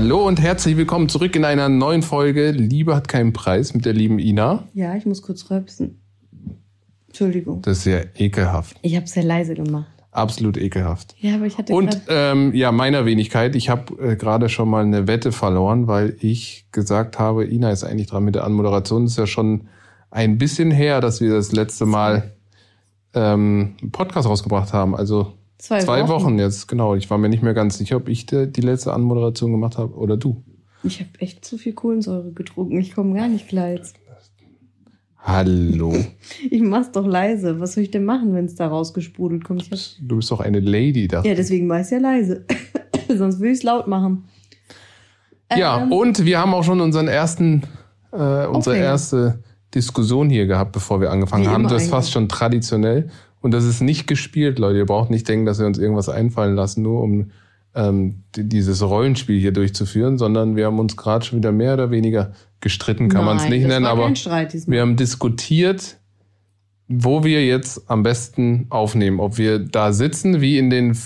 Hallo und herzlich willkommen zurück in einer neuen Folge Liebe hat keinen Preis mit der lieben Ina. Ja, ich muss kurz rülpsen. Entschuldigung. Das ist sehr ekelhaft. Ich habe sehr leise gemacht. Absolut ekelhaft. Ja, aber ich hatte Und ähm, ja, meiner Wenigkeit, ich habe äh, gerade schon mal eine Wette verloren, weil ich gesagt habe, Ina ist eigentlich dran mit der Anmoderation. Das ist ja schon ein bisschen her, dass wir das letzte Mal ähm, einen Podcast rausgebracht haben. Also zwei, zwei Wochen. Wochen. jetzt, genau. Ich war mir nicht mehr ganz sicher, ob ich die, die letzte Anmoderation gemacht habe oder du. Ich habe echt zu viel Kohlensäure getrunken. Ich komme gar nicht klar jetzt. Hallo. Ich mach's doch leise. Was soll ich denn machen, wenn es da rausgesprudelt kommt? Ich hab... Du bist doch eine Lady da. Ja, deswegen mach ich's ja leise. Sonst will ich's laut machen. Ja, Ähm, und wir haben auch schon unseren ersten, äh, unsere Aufhänger. erste Diskussion hier gehabt, bevor wir angefangen Wie haben. Das ist fast schon traditionell. Und das ist nicht gespielt, Leute. Ihr braucht nicht denken, dass wir uns irgendwas einfallen lassen, nur um ähm, die- dieses Rollenspiel hier durchzuführen, sondern wir haben uns gerade schon wieder mehr oder weniger gestritten, kann man es nicht nennen, aber wir haben diskutiert, wo wir jetzt am besten aufnehmen. Ob wir da sitzen, wie in den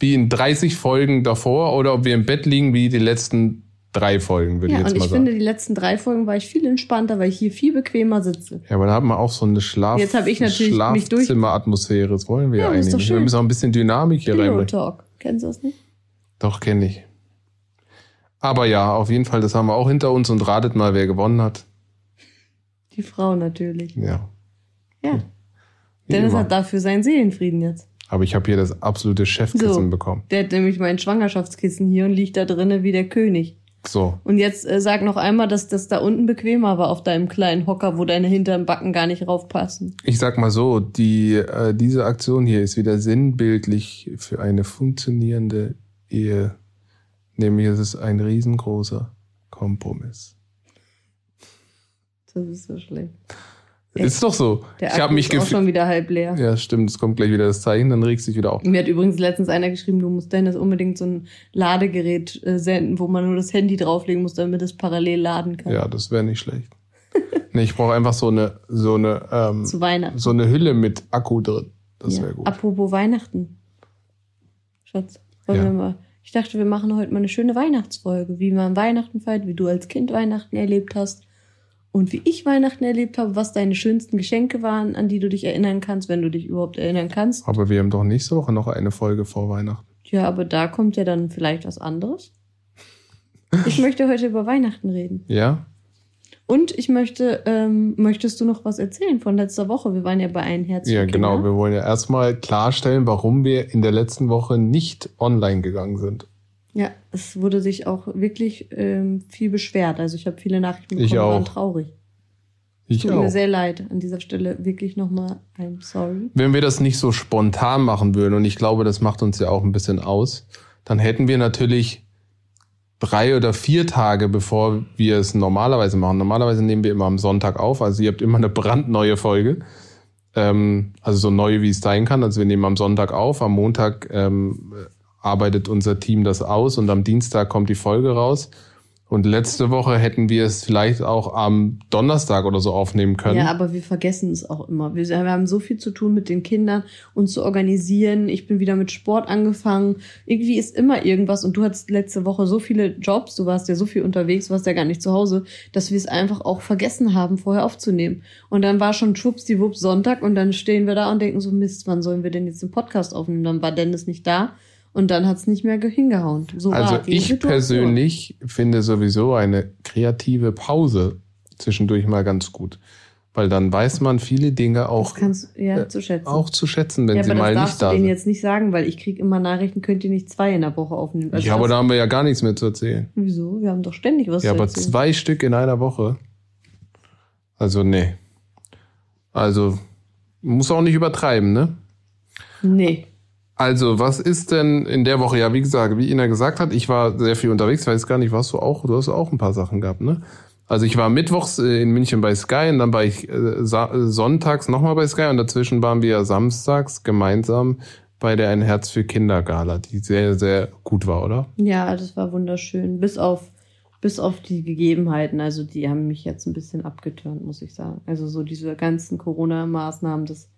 wie in 30 Folgen davor, oder ob wir im Bett liegen, wie die letzten drei Folgen, würde ja, ich jetzt und mal ich sagen. finde, die letzten drei Folgen war ich viel entspannter, weil ich hier viel bequemer sitze. ja, aber da haben wir auch so eine Schlaf Jetzt ich natürlich Schlafzimmeratmosphäre. Das wollen wir Ja, ja, eigentlich nicht. Wir müssen auch ein bisschen Dynamik hier Pillow reinbringen. Talk. Kennst du das nicht? Doch, kenne ich. Aber ja, auf jeden Fall, das haben wir auch hinter uns und ratet mal, wer gewonnen hat. Die Frau natürlich. Ja. Ja. wie Dennis immer. hat dafür seinen Seelenfrieden jetzt. Aber ich habe hier das absolute Chefkissen So. bekommen. Der hat nämlich mein Schwangerschaftskissen hier und liegt da drinnen wie der König. So. Und jetzt äh, sag noch einmal, dass das da unten bequemer war auf deinem kleinen Hocker, wo deine hinteren Backen gar nicht raufpassen. Ich sag mal so, die, äh, diese Aktion hier ist wieder sinnbildlich für eine funktionierende Ehe. Nämlich es ist ein riesengroßer Kompromiss. Das ist so schlecht. Ist doch so. Der ich habe mich ist auch schon wieder halb leer. Ja, stimmt, es kommt gleich wieder das Zeichen, dann regst du dich wieder auf. Mir hat übrigens letztens einer geschrieben, du musst Dennis unbedingt so ein Ladegerät äh, senden, wo man nur das Handy drauflegen muss, damit es parallel laden kann. Ja, das wäre nicht schlecht. nee, ich brauche einfach so eine, so eine, ähm, Zu Weihnachten. so eine Hülle mit Akku drin. Das Ja. wäre gut. Apropos Weihnachten. Schatz, wollen Ja. wir mal. Ich dachte, wir machen heute mal eine schöne Weihnachtsfolge, wie man Weihnachten feiert, wie du als Kind Weihnachten erlebt hast und wie ich Weihnachten erlebt habe, was deine schönsten Geschenke waren, an die du dich erinnern kannst, wenn du dich überhaupt erinnern kannst. Aber wir haben doch nächste Woche noch eine Folge vor Weihnachten. Ja, aber da kommt ja dann vielleicht was anderes. Ich möchte heute über Weihnachten reden. Ja? Und ich möchte, ähm, möchtest du noch was erzählen von letzter Woche? Wir waren ja bei Ein Herz. Ja, genau. Kinder. Wir wollen ja erstmal klarstellen, warum wir in der letzten Woche nicht online gegangen sind. Ja, es wurde sich auch wirklich ähm, viel beschwert. Also ich habe viele Nachrichten Ich bekommen, waren auch. traurig. Ich Tut auch. mir sehr leid. An dieser Stelle wirklich nochmal I'm sorry. Wenn wir das nicht so spontan machen würden, und ich glaube, das macht uns ja auch ein bisschen aus, dann hätten wir natürlich drei oder vier Tage, bevor wir es normalerweise machen. Normalerweise nehmen wir immer am Sonntag auf, also ihr habt immer eine brandneue Folge. Ähm, also so neu, wie es sein kann. Also wir nehmen am Sonntag auf, am Montag ähm, arbeitet unser Team das aus und am Dienstag kommt die Folge raus. Und letzte Woche hätten wir es vielleicht auch am Donnerstag oder so aufnehmen können. Ja, aber wir vergessen es auch immer. Wir, wir haben so viel zu tun mit den Kindern, uns zu organisieren. Ich bin wieder mit Sport angefangen. Irgendwie ist immer irgendwas. Und du hattest letzte Woche so viele Jobs, du warst ja so viel unterwegs, warst ja gar nicht zu Hause, dass wir es einfach auch vergessen haben, vorher aufzunehmen. Und dann war schon schwuppsdiwupps Sonntag und dann stehen wir da und denken so, Mist, wann sollen wir denn jetzt den Podcast aufnehmen? Dann war Dennis nicht da und dann hat's nicht mehr ge- hingehauen. So Also ich persönlich finde sowieso eine kreative Pause zwischendurch mal ganz gut. Weil dann weiß man viele Dinge auch, kannst ja äh, zu schätzen. auch zu schätzen, wenn ja, sie aber mal nicht darfst du da denen sind. jetzt nicht sagen, weil ich krieg immer Nachrichten, könnt ihr nicht zwei in der Woche aufnehmen. Also ja, aber da haben wir ja gar nichts mehr zu erzählen. Wieso? Wir haben doch ständig was ja, zu aber erzählen. zwei Stück in einer Woche. Also nee. Also muss auch nicht übertreiben, ne? Nee. Also, was ist denn in der Woche? Ja, wie gesagt, wie Ina gesagt hat, ich war sehr viel unterwegs, weiß gar nicht, warst du auch, du hast auch ein paar Sachen gehabt, ne? Also ich war mittwochs äh, in München bei Sky und dann war ich äh, äh, sonntags nochmal bei Sky und dazwischen waren wir samstags gemeinsam bei der Ein Herz für Kinder Gala, die sehr, sehr gut war, oder? Ja, das war wunderschön. Bis auf, bis auf die Gegebenheiten. Also die haben mich jetzt ein bisschen abgeturnt, muss ich sagen. Also so diese ganzen Corona-Maßnahmen, das,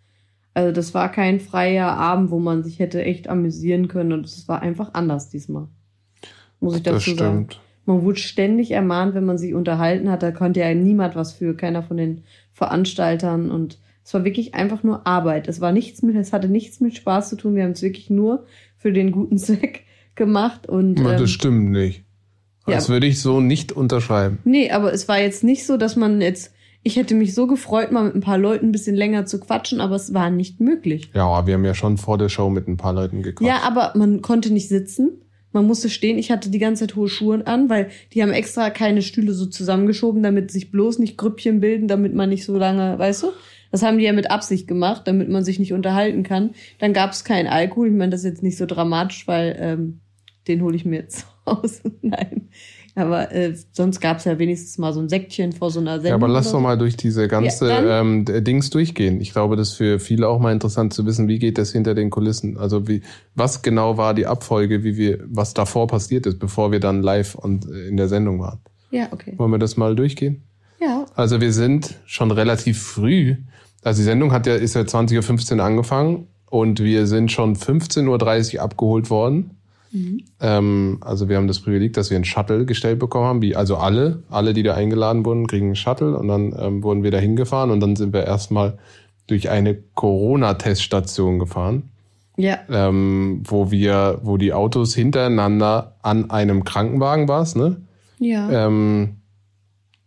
also das war kein freier Abend, wo man sich hätte echt amüsieren können und es war einfach anders diesmal. muss ich dazu sagen. Man wurde ständig ermahnt, wenn man sich unterhalten hat. Da konnte ja niemand was für, keiner von den Veranstaltern. Und es war wirklich einfach nur Arbeit. Es war nichts mit, es hatte nichts mit Spaß zu tun. Wir haben es wirklich nur für den guten Zweck gemacht. Und, Ja, das ähm, stimmt nicht. ja. Das würde ich so nicht unterschreiben. Nee, aber es war jetzt nicht so, dass man jetzt. Ich hätte mich so gefreut, mal mit ein paar Leuten ein bisschen länger zu quatschen, aber es war nicht möglich. Ja, aber wir haben ja schon vor der Show mit ein paar Leuten gequatscht. Ja, aber man konnte nicht sitzen. Man musste stehen. Ich hatte die ganze Zeit hohe Schuhe an, weil die haben extra keine Stühle so zusammengeschoben, damit sich bloß nicht Grüppchen bilden, damit man nicht so lange, weißt du? Das haben die ja mit Absicht gemacht, damit man sich nicht unterhalten kann. Dann gab es keinen Alkohol. Ich meine, das ist jetzt nicht so dramatisch, weil ähm, den hole ich mir jetzt aus. Nein. Aber äh, sonst gab es ja wenigstens mal so ein Säckchen vor so einer Sendung. Ja, aber lass doch mal durch diese ganze Ja, ähm, Dings durchgehen. Ich glaube, das ist für viele auch mal interessant zu wissen, wie geht das hinter den Kulissen? Also wie, was genau war die Abfolge, wie wir, was davor passiert ist, bevor wir dann live und äh, in der Sendung waren. Ja, okay. Wollen wir das mal durchgehen? Ja, Also wir sind schon relativ früh, also die Sendung hat ja, ist ja 20.15 Uhr angefangen und wir sind schon 15.30 Uhr abgeholt worden. Ähm, also wir haben das Privileg, dass wir einen Shuttle gestellt bekommen haben, wie, also alle, alle, die da eingeladen wurden, kriegen einen Shuttle und dann ähm, wurden wir da hingefahren und dann sind wir erstmal durch eine Corona-Teststation gefahren, ja, ähm, wo wir, wo die Autos hintereinander an einem Krankenwagen war's, ne? ja. ähm,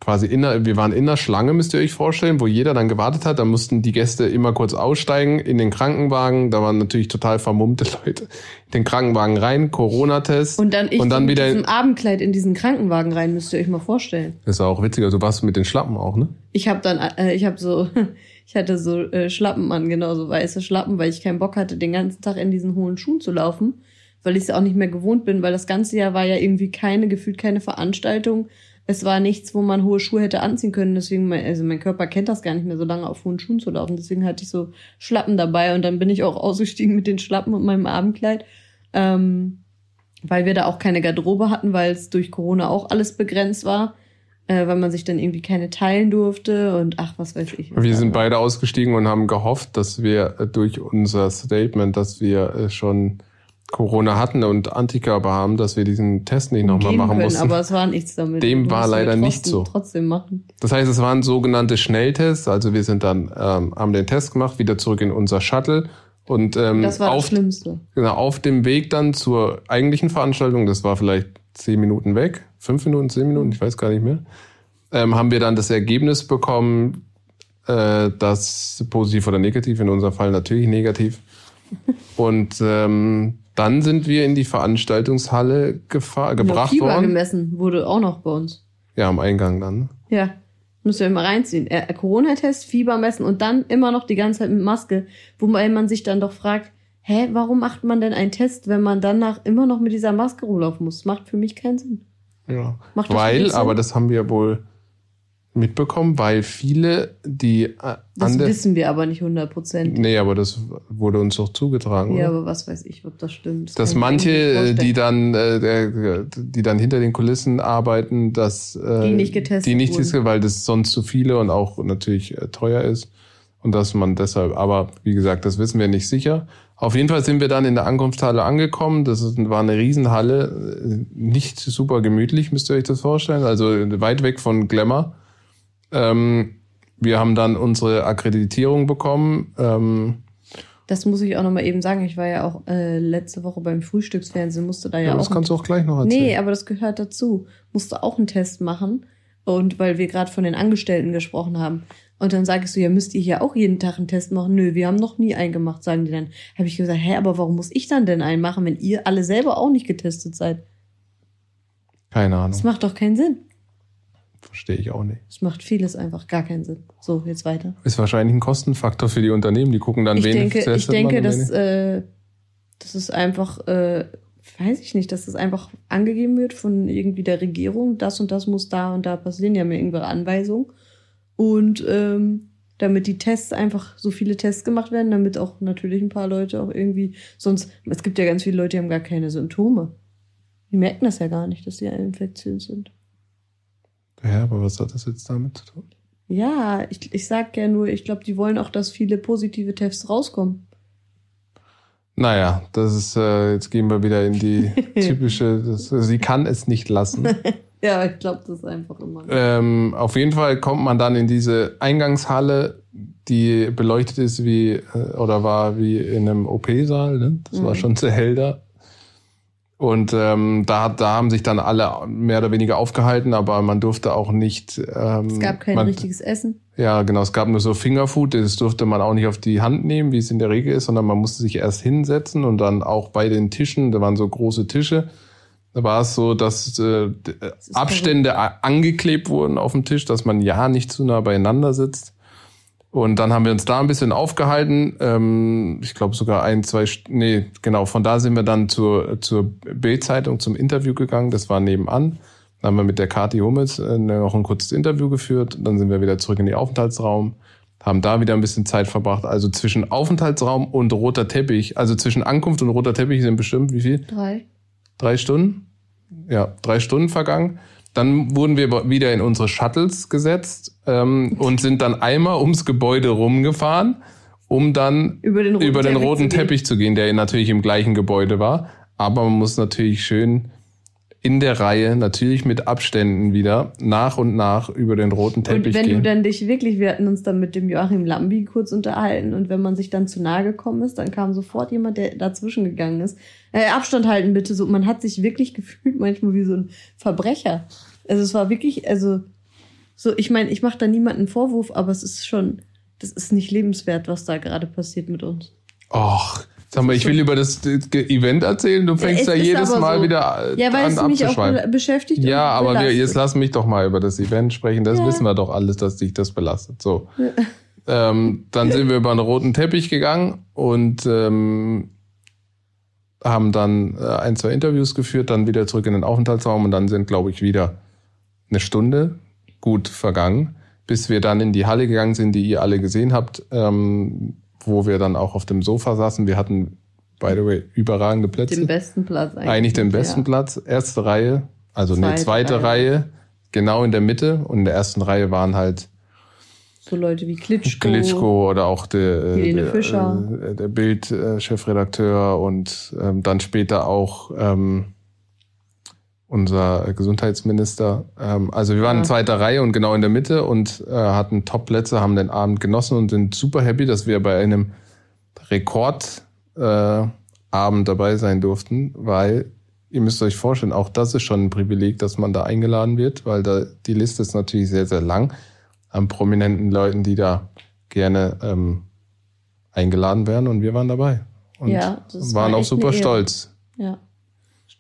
quasi in der, wir waren in der Schlange, müsst ihr euch vorstellen, wo jeder dann gewartet hat. Da mussten die Gäste immer kurz aussteigen in den Krankenwagen. Da waren natürlich total vermummte Leute. In den Krankenwagen rein, Corona-Test. Und dann ich und dann mit wieder. diesem Abendkleid in diesen Krankenwagen rein, müsst ihr euch mal vorstellen. Das ist auch witziger. Du warst mit den Schlappen auch, ne? Ich habe dann, äh, ich habe so, ich hatte so äh, Schlappen an, genau so weiße Schlappen, weil ich keinen Bock hatte, den ganzen Tag in diesen hohen Schuhen zu laufen, weil ich es auch nicht mehr gewohnt bin, weil das ganze Jahr war ja irgendwie keine, gefühlt keine Veranstaltung. Es war nichts, wo man hohe Schuhe hätte anziehen können. Deswegen, mein, also mein Körper kennt das gar nicht mehr, so lange auf hohen Schuhen zu laufen. Deswegen hatte ich so Schlappen dabei und dann bin ich auch ausgestiegen mit den Schlappen und meinem Abendkleid. Ähm, weil wir da auch keine Garderobe hatten, weil es durch Corona auch alles begrenzt war, äh, weil man sich dann irgendwie keine teilen durfte und ach, was weiß ich. Wir sind beide ausgestiegen und haben gehofft, dass wir äh, durch unser Statement, dass wir äh, schon Corona hatten und Antikörper haben, dass wir diesen Test nicht nochmal machen können, mussten. Aber es war nichts damit. Dem war leider nicht trotzdem- so. Trotzdem machen. Das heißt, es waren sogenannte Schnelltests. Also wir sind dann, ähm, haben den Test gemacht, wieder zurück in unser Shuttle und ähm, Das war das auf, Schlimmste. genau, auf dem Weg dann zur eigentlichen Veranstaltung, das war vielleicht zehn Minuten weg, fünf Minuten, zehn Minuten, ich weiß gar nicht mehr, ähm, haben wir dann das Ergebnis bekommen, äh, das positiv oder negativ, in unserem Fall natürlich negativ. Und ähm, dann sind wir in die Veranstaltungshalle gefahr, gebracht Fieber worden. gemessen wurde auch noch bei uns. Ja, am Eingang dann. Ja. Müsst ihr mal reinziehen. Äh, Corona-Test, Fieber messen und dann immer noch die ganze Zeit mit Maske. Wobei man sich dann doch fragt, hä, warum macht man denn einen Test, wenn man danach immer noch mit dieser Maske rumlaufen muss? Macht für mich keinen Sinn. Ja. Macht weil, Sinn? aber das haben wir wohl mitbekommen, weil viele, die äh, Das wissen wir aber nicht 100 Prozent. Nee, aber das wurde uns doch zugetragen. Ja, oder? aber was weiß ich, ob das stimmt. Dass kann ich manche, die dann, äh, die dann hinter den Kulissen arbeiten, dass äh, Die nicht getestet die nicht getestet, weil das sonst zu viele und auch natürlich äh, teuer ist und dass man deshalb, aber wie gesagt, das wissen wir nicht sicher. Auf jeden Fall sind wir dann in der Ankunftshalle angekommen. Das ist, war eine Riesenhalle, nicht super gemütlich, müsst ihr euch das vorstellen. Also weit weg von Glamour. Ähm, wir haben dann unsere Akkreditierung bekommen. Ähm, Das muss ich auch nochmal eben sagen. Ich war ja auch äh, letzte Woche beim Frühstücksfernsehen, musste da ja, ja, auch. das kannst du auch gleich noch erzählen. nee, aber das gehört dazu. Musste auch einen Test machen. Und weil wir gerade von den Angestellten gesprochen haben. Und dann sagst du, ja, müsst ihr hier auch jeden Tag einen Test machen? Nö, wir haben noch nie einen gemacht, sagen die dann. Habe ich gesagt, hä, aber warum muss ich dann denn einen machen, wenn ihr alle selber auch nicht getestet seid? Keine Ahnung. Das macht doch keinen Sinn. Verstehe ich auch nicht. Das macht vieles einfach gar keinen Sinn. So, jetzt weiter. Ist wahrscheinlich ein Kostenfaktor für die Unternehmen. Die gucken dann, ich wen denke, ich denke, dass, äh, das ist einfach, äh, weiß ich nicht, dass das einfach angegeben wird von irgendwie der Regierung, das und das muss da und da passieren, die haben ja irgendwelche Anweisungen. Und ähm, damit die Tests einfach so viele Tests gemacht werden, damit auch natürlich ein paar Leute auch irgendwie, sonst, es gibt ja ganz viele Leute, die haben gar keine Symptome. Die merken das ja gar nicht, dass sie eine Infektion sind. Ja, aber was hat das jetzt damit zu tun? Ja, ich, ich sag ja nur, ich glaube, die wollen auch, dass viele positive Tests rauskommen. Naja, das ist, äh, jetzt gehen wir wieder in die typische, das, sie kann es nicht lassen. ja, ich glaube, das ist einfach immer. Ähm, auf jeden Fall kommt man dann in diese Eingangshalle, die beleuchtet ist wie, äh, oder war wie in einem OP-Saal, ne? Das mhm. war schon sehr hell da. Und ähm, da, da haben sich dann alle mehr oder weniger aufgehalten, aber man durfte auch nicht. Ähm, es gab kein man, richtiges Essen. Ja, genau. Es gab nur so Fingerfood, das durfte man auch nicht auf die Hand nehmen, wie es in der Regel ist, sondern man musste sich erst hinsetzen und dann auch bei den Tischen, da waren so große Tische, da war es so, dass äh, das Abstände verrückt. angeklebt wurden auf dem Tisch, dass man ja nicht zu nah beieinander sitzt. Und dann haben wir uns da ein bisschen aufgehalten. Ähm, ich glaube sogar ein, zwei, nee, genau, von da sind wir dann zur, zur Bild-Zeitung zum Interview gegangen. Das war nebenan. Dann haben wir mit der Kati Hummels äh, noch ein kurzes Interview geführt. Dann sind wir wieder zurück in den Aufenthaltsraum, haben da wieder ein bisschen Zeit verbracht. Also zwischen Aufenthaltsraum und roter Teppich, also zwischen Ankunft und roter Teppich sind bestimmt wie viel? Drei. Drei Stunden? Ja, drei Stunden vergangen. Dann wurden wir wieder in unsere Shuttles gesetzt ähm, und sind dann einmal ums Gebäude rumgefahren, um dann über den roten, über den Teppich, roten zu Teppich zu gehen, der natürlich im gleichen Gebäude war. Aber man muss natürlich schön in der Reihe, natürlich mit Abständen wieder, nach und nach über den roten Teppich Und wenn gehen. du dann dich wirklich, wir hatten uns dann mit dem Joachim Lambi kurz unterhalten und wenn man sich dann zu nahe gekommen ist, dann kam sofort jemand, der dazwischen gegangen ist. Äh, Abstand halten bitte, so. Man hat sich wirklich gefühlt manchmal wie so ein Verbrecher. Also es war wirklich, also so, ich meine, ich mache da niemanden Vorwurf, aber es ist schon, das ist nicht lebenswert, was da gerade passiert mit uns. Och, Sag mal, ich will über das Event erzählen, du fängst ja, ist jedes Mal so. wieder Ja, weil an es mich auch beschäftigt. Ja, aber wir, jetzt lass mich doch mal über das Event sprechen. Das Ja. wissen wir doch alles, dass dich das belastet. So. Ähm, dann sind wir über einen roten Teppich gegangen und ähm, haben dann äh, ein, zwei Interviews geführt, dann wieder zurück in den Aufenthaltsraum und dann sind, glaube ich, wieder eine Stunde gut vergangen, bis wir dann in die Halle gegangen sind, die ihr alle gesehen habt, ähm, wo wir dann auch auf dem Sofa saßen. Wir hatten, by the way, überragende Plätze. den besten Platz eigentlich. Eigentlich den besten ja. Platz. Erste Reihe, also eine Zweite zweite Reihe. Reihe. genau in der Mitte. Und in der ersten Reihe waren halt So Leute wie Klitschko. Klitschko oder auch der, Helene der, Fischer. äh, der Bild-Chefredakteur und ähm, dann später auch ähm, unser Gesundheitsminister. Ähm, also wir waren in zweiter Reihe und genau in der Mitte und äh, hatten Top-Plätze, haben den Abend genossen und sind super happy, dass wir bei einem Rekordabend äh, dabei sein durften, weil ihr müsst euch vorstellen, auch das ist schon ein Privileg, dass man da eingeladen wird, weil da die Liste ist natürlich sehr, sehr lang an prominenten Leuten, die da gerne ähm, eingeladen werden und wir waren dabei. Und Ja, waren war auch super stolz. Ja,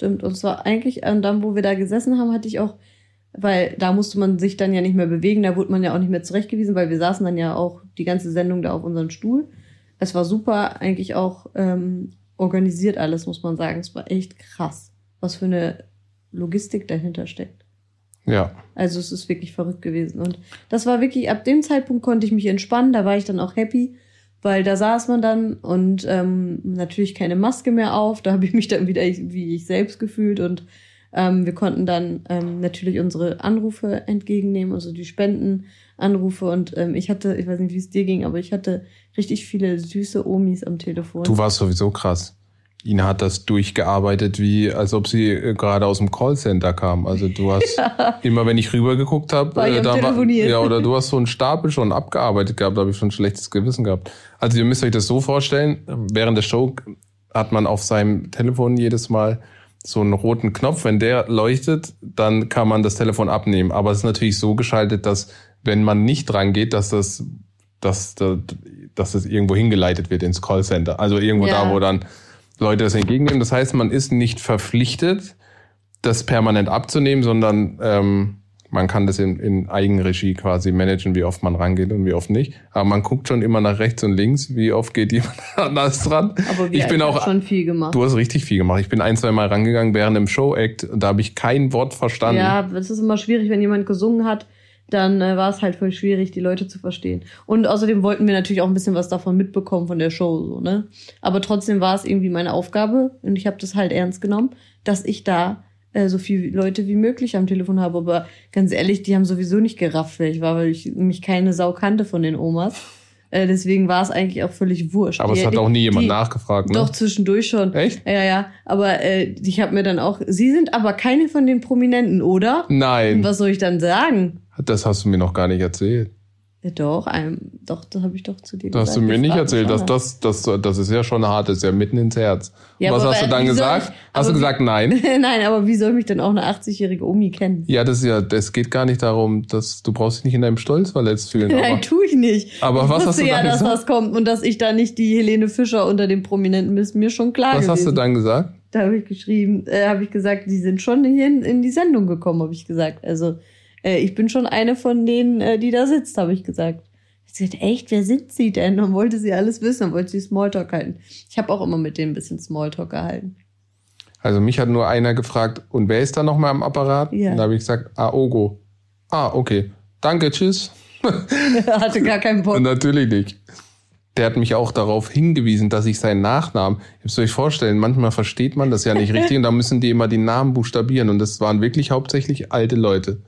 stimmt. Und zwar eigentlich, und dann, wo wir da gesessen haben, hatte ich auch, weil da musste man sich dann ja nicht mehr bewegen, da wurde man ja auch nicht mehr zurechtgewiesen, weil wir saßen dann ja auch die ganze Sendung da auf unserem Stuhl. Es war super, eigentlich auch ähm, organisiert alles, muss man sagen. Es war echt krass, was für eine Logistik dahinter steckt. Ja. Also es ist wirklich verrückt gewesen. Und das war wirklich, ab dem Zeitpunkt konnte ich mich entspannen, da war ich dann auch happy, weil da saß man dann und ähm, natürlich keine Maske mehr auf. Da habe ich mich dann wieder wie ich selbst gefühlt und ähm, wir konnten dann ähm, natürlich unsere Anrufe entgegennehmen, also die Spendenanrufe. Und ähm, ich hatte, ich weiß nicht, wie es dir ging, aber ich hatte richtig viele süße Omis am Telefon. Du warst sowieso krass. Ina hat das durchgearbeitet, wie als ob sie äh, gerade aus dem Callcenter kam. Also du hast immer, wenn ich rübergeguckt habe, am da war ja oder du hast so einen Stapel schon abgearbeitet gehabt, da habe ich schon ein schlechtes Gewissen gehabt. Also ihr müsst euch das so vorstellen: Während der Show hat man auf seinem Telefon jedes Mal so einen roten Knopf. Wenn der leuchtet, dann kann man das Telefon abnehmen. Aber es ist natürlich so geschaltet, dass wenn man nicht dran geht, dass das, dass, dass, dass das irgendwo hingeleitet wird ins Callcenter. Also irgendwo Ja. da, wo dann Leute das entgegennehmen. Das heißt, man ist nicht verpflichtet, das permanent abzunehmen, sondern ähm, man kann das in, in Eigenregie quasi managen, wie oft man rangeht und wie oft nicht. Aber man guckt schon immer nach rechts und links, wie oft geht jemand anders dran. aber wir ich bin auch, schon viel gemacht. du hast richtig viel gemacht. Ich bin ein, zwei Mal rangegangen während dem Show-Act da habe ich kein Wort verstanden. Ja, es ist immer schwierig, wenn jemand gesungen hat, dann äh, war es halt voll schwierig, die Leute zu verstehen. Und außerdem wollten wir natürlich auch ein bisschen was davon mitbekommen von der Show, so, ne? Aber trotzdem war es irgendwie meine Aufgabe und ich habe das halt ernst genommen, dass ich da äh, so viele Leute wie möglich am Telefon habe. Aber ganz ehrlich, die haben sowieso nicht gerafft, wer ich war, weil ich mich keine Sau kannte von den Omas. Äh, deswegen war es eigentlich auch völlig wurscht. Aber die, es hat auch nie jemand die, nachgefragt, ne? Doch, zwischendurch schon. Echt? Ja, ja. Aber äh, ich habe mir dann auch. Sie sind aber keine von den Prominenten, oder? Nein. Und was soll ich dann sagen? Das hast du mir noch gar nicht erzählt. Ja, doch, einem, doch, das habe ich doch zu dir Das hast gesagt. du mir nicht erzählt. Das, schon. das, das, das ist ja schon hart, das ist ja mitten ins Herz. Ja, Was aber hast du dann gesagt? ich- hast du gesagt nein? Nein, aber wie soll mich denn auch eine 80-jährige Omi kennen? Ja, das ist ja, das geht gar nicht darum, dass du brauchst dich nicht in deinem Stolz verletzt fühlen. Nein, Aber, tue ich nicht. Aber ich was hast du ja, dann dass gesagt? das kommt und dass ich da nicht die Helene Fischer unter den Prominenten bin, ist mir schon klar was gewesen. hast du dann gesagt? Da habe ich geschrieben, äh, habe ich gesagt, die sind schon hier in, in die Sendung gekommen, habe ich gesagt. Also äh, ich bin schon eine von denen, äh, die da sitzt, habe ich gesagt. Sie hat echt, wer sind sie denn? Und wollte sie alles wissen, und wollte sie Smalltalk halten. Ich habe auch immer mit denen ein bisschen Smalltalk gehalten. Also mich hat nur einer gefragt, und wer ist da nochmal am Apparat? Ja. Und da habe ich gesagt, ah, Ogo. Ah, okay. Danke, tschüss. Hatte gar keinen Bock. Und natürlich nicht. Der hat mich auch darauf hingewiesen, dass ich seinen Nachnamen, ihr müsst euch vorstellen, manchmal versteht man das ja nicht richtig und da müssen die immer die Namen buchstabieren und das waren wirklich hauptsächlich alte Leute.